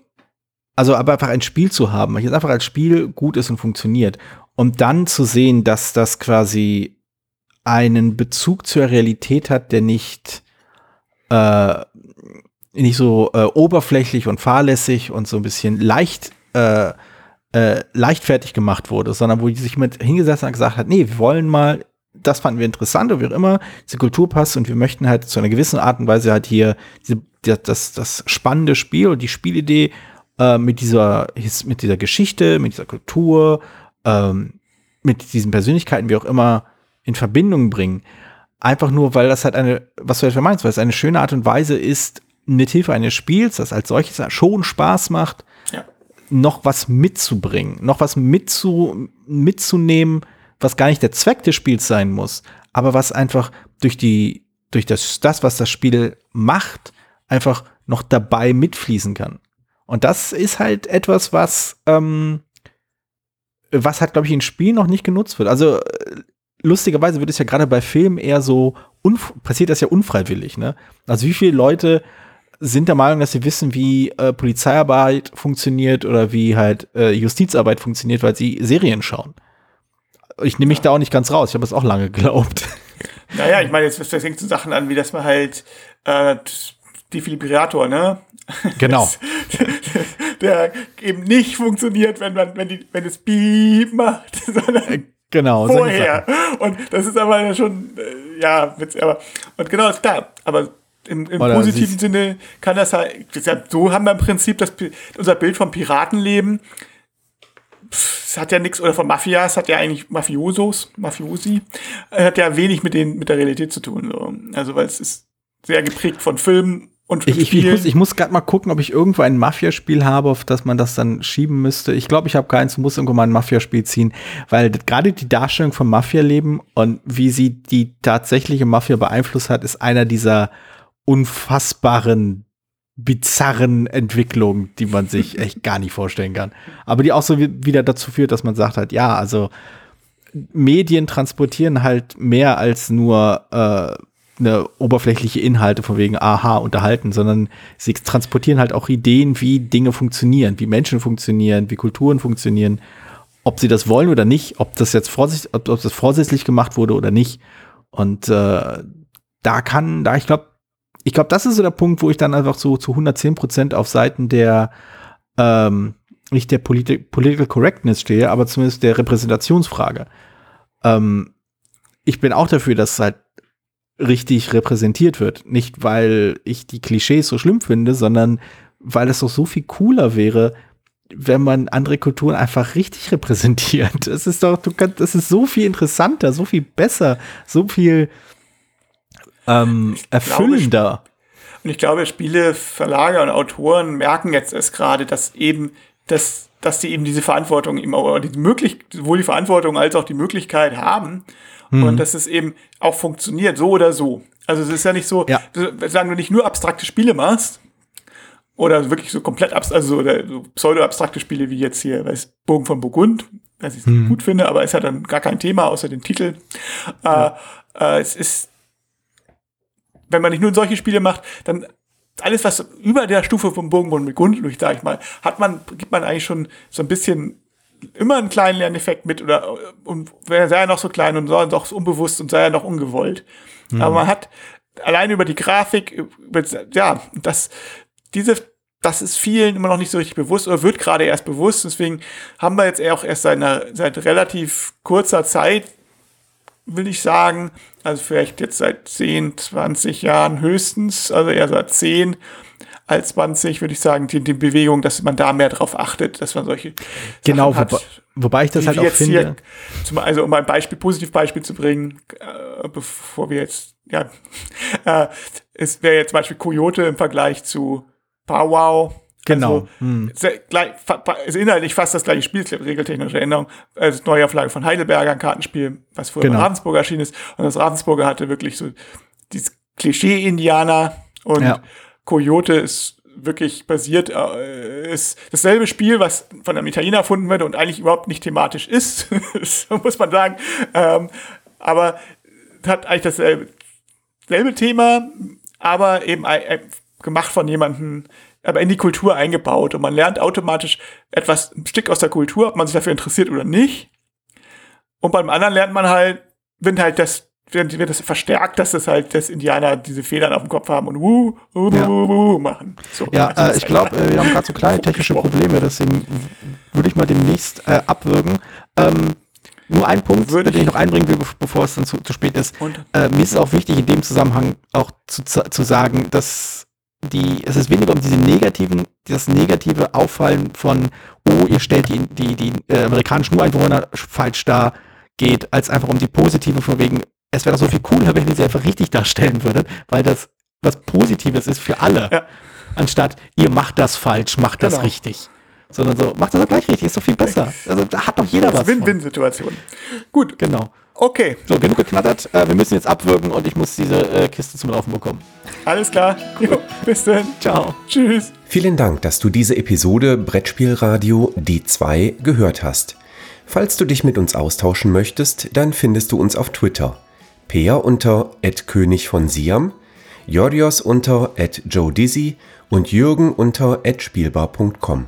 also aber einfach ein Spiel zu haben, jetzt einfach als Spiel gut ist und funktioniert, um dann zu sehen, dass das quasi einen Bezug zur Realität hat, der nicht äh, nicht so äh, oberflächlich und fahrlässig und so ein bisschen leicht äh, äh, leichtfertig gemacht wurde, sondern wo die sich mit hingesetzt und gesagt hat, nee, wir wollen mal, das fanden wir interessant und wie auch immer, diese Kultur passt und wir möchten halt zu einer gewissen Art und Weise halt hier diese, das, das spannende Spiel und die Spielidee äh, mit dieser mit dieser Geschichte, mit dieser Kultur, ähm, mit diesen Persönlichkeiten, wie auch immer, in Verbindung bringen. Einfach nur, weil das halt eine, was du jetzt meinst, weil es eine schöne Art und Weise ist, mit Hilfe eines Spiels, das als solches schon Spaß macht, ja. noch was mitzubringen, noch was mitzu, mitzunehmen, was gar nicht der Zweck des Spiels sein muss, aber was einfach durch die, durch das, das, was das Spiel macht, einfach noch dabei mitfließen kann. Und das ist halt etwas, was, ähm, was halt, glaube ich, in Spielen noch nicht genutzt wird. Also äh, lustigerweise wird es ja gerade bei Filmen eher so, passiert das ja unfreiwillig, ne? Also wie viele Leute sind der Meinung, dass sie wissen, wie äh, Polizeiarbeit funktioniert oder wie halt äh, Justizarbeit funktioniert, weil sie Serien schauen. Ich nehme mich ja. da auch nicht ganz raus. Ich habe es auch lange geglaubt. Naja, ich meine, jetzt fängt so Sachen an, wie dass man halt äh, Defibrillator, ne? Genau. der eben nicht funktioniert, wenn man, wenn die, wenn es Beep macht, sondern äh, genau, vorher. Und das ist aber schon, äh, ja, witzig, aber, und genau, ist klar. Aber im, im positiven Sinne kann das halt, so haben wir im Prinzip das, unser Bild vom Piratenleben. Es hat ja nichts, oder von Mafia, es hat ja eigentlich Mafiosos, Mafiosi, äh, hat ja wenig mit, den, mit der Realität zu tun. So. Also, weil es ist sehr geprägt von Filmen und ich, ich, ich, muss, ich muss gerade mal gucken, ob ich irgendwo ein Mafia-Spiel habe, auf das man das dann schieben müsste. Ich glaube, ich habe keins, muss irgendwo mal ein Mafia-Spiel ziehen, weil gerade die Darstellung vom Mafia-Leben und wie sie die tatsächliche Mafia beeinflusst hat, ist einer dieser unfassbaren, bizarren Entwicklungen, die man sich echt gar nicht vorstellen kann. Aber die auch so wieder dazu führt, dass man sagt halt, ja, also Medien transportieren halt mehr als nur äh, eine oberflächliche Inhalte von wegen aha unterhalten, sondern sie transportieren halt auch Ideen, wie Dinge funktionieren, wie Menschen funktionieren, wie Kulturen funktionieren, ob sie das wollen oder nicht, ob das jetzt vorsichtig, ob, ob das vorsätzlich gemacht wurde oder nicht. Und äh, da kann, da ich glaube, ich glaube, das ist so der Punkt, wo ich dann einfach so zu 110 Prozent auf Seiten der ähm, nicht der Politi Political Correctness stehe, aber zumindest der Repräsentationsfrage. Ähm, ich bin auch dafür, dass halt richtig repräsentiert wird. Nicht, weil ich die Klischees so schlimm finde, sondern weil es doch so viel cooler wäre, wenn man andere Kulturen einfach richtig repräsentiert. Es ist doch, du kannst, es ist so viel interessanter, so viel besser, so viel ähm, erfüllender. Glaube, und ich glaube, Spiele, Verlage und Autoren merken jetzt erst gerade, dass eben, dass, dass die eben diese Verantwortung, eben auch die möglich, sowohl die Verantwortung als auch die Möglichkeit haben. Mhm. Und dass es eben auch funktioniert, so oder so. Also es ist ja nicht so, ja. sagen du nicht nur abstrakte Spiele machst, oder wirklich so komplett abstrakt, also oder so pseudo-abstrakte Spiele wie jetzt hier, weiß, Bogen von Burgund, was ich mhm. gut finde, aber es hat dann gar kein Thema außer den Titel. Ja. Äh, äh, es ist wenn man nicht nur solche Spiele macht, dann alles, was über der Stufe vom Bogenbund mit Grundlust, sag ich mal, hat man, gibt man eigentlich schon so ein bisschen immer einen kleinen Lerneffekt mit oder und sei er noch so klein und sei doch unbewusst und sei er noch ungewollt. Mhm. Aber man hat allein über die Grafik, über, ja, das, diese, das ist vielen immer noch nicht so richtig bewusst oder wird gerade erst bewusst. Deswegen haben wir jetzt auch erst seit, einer, seit relativ kurzer Zeit will ich sagen. Also vielleicht jetzt seit 10, 20 Jahren höchstens, also eher seit 10 als 20, würde ich sagen, die, die Bewegung, dass man da mehr drauf achtet, dass man solche genau, hat, wobei, wobei ich das halt auch finde. Zum, also um ein Beispiel, Positivbeispiel zu bringen, äh, bevor wir jetzt, ja, äh, es wäre jetzt zum Beispiel Coyote im Vergleich zu Powwow Genau. Also, hm. gleich, ist inhaltlich fast das gleiche Spiel, regeltechnische Änderung. Also Neuauflage von Heidelberger, ein Kartenspiel, was vorher genau. Ravensburger erschienen ist. Und das Ravensburger hatte wirklich so dieses Klischee-Indianer und ja. Coyote ist wirklich basiert, äh, ist dasselbe Spiel, was von einem Italiener erfunden wurde und eigentlich überhaupt nicht thematisch ist. so muss man sagen. Ähm, aber hat eigentlich dasselbe selbe Thema, aber eben gemacht von jemandem, aber in die Kultur eingebaut. Und man lernt automatisch etwas, ein Stück aus der Kultur, ob man sich dafür interessiert oder nicht. Und beim anderen lernt man halt, wenn halt das, wenn wird das verstärkt, dass das halt, dass Indianer diese Federn auf dem Kopf haben und wuh, wuh, Ja. wuh, wuh machen. So, Ja, äh, ich glaube, halt- äh, wir haben gerade so kleine technische Probleme, deswegen würde ich mal demnächst äh, abwürgen. Ähm, nur ein Punkt, Würde den ich noch einbringen will, bev- bevor es dann zu, zu spät ist. Und? Äh, mir ist es auch wichtig, in dem Zusammenhang auch zu zu sagen, dass die, es ist weniger um diese negativen, das negative Auffallen von, oh, ihr stellt die, die, die äh, amerikanischen Ureinwohner falsch dar, geht, als einfach um die positive von wegen, es wäre doch so viel cooler, wenn ihr sie einfach richtig darstellen würdet, weil das was Positives ist für alle. Ja. Anstatt, ihr macht das falsch, macht das Genau. richtig. Sondern so, macht das doch gleich richtig, ist doch viel besser. Also da hat doch jeder was. Win-Win-Situation. Gut, Genau. Okay, So, genug geknattert. Äh, wir müssen jetzt abwürgen und ich muss diese äh, Kiste zum Laufen bekommen. alles klar. Jo, bis dann. Ciao. Tschüss. Vielen Dank, dass du diese Episode Brettspielradio Die 2 gehört hast. Falls du dich mit uns austauschen möchtest, dann findest du uns auf Twitter. Peer unter König von Siam, Jorios unter Joe Dizzy und Jürgen unter spielbar.com.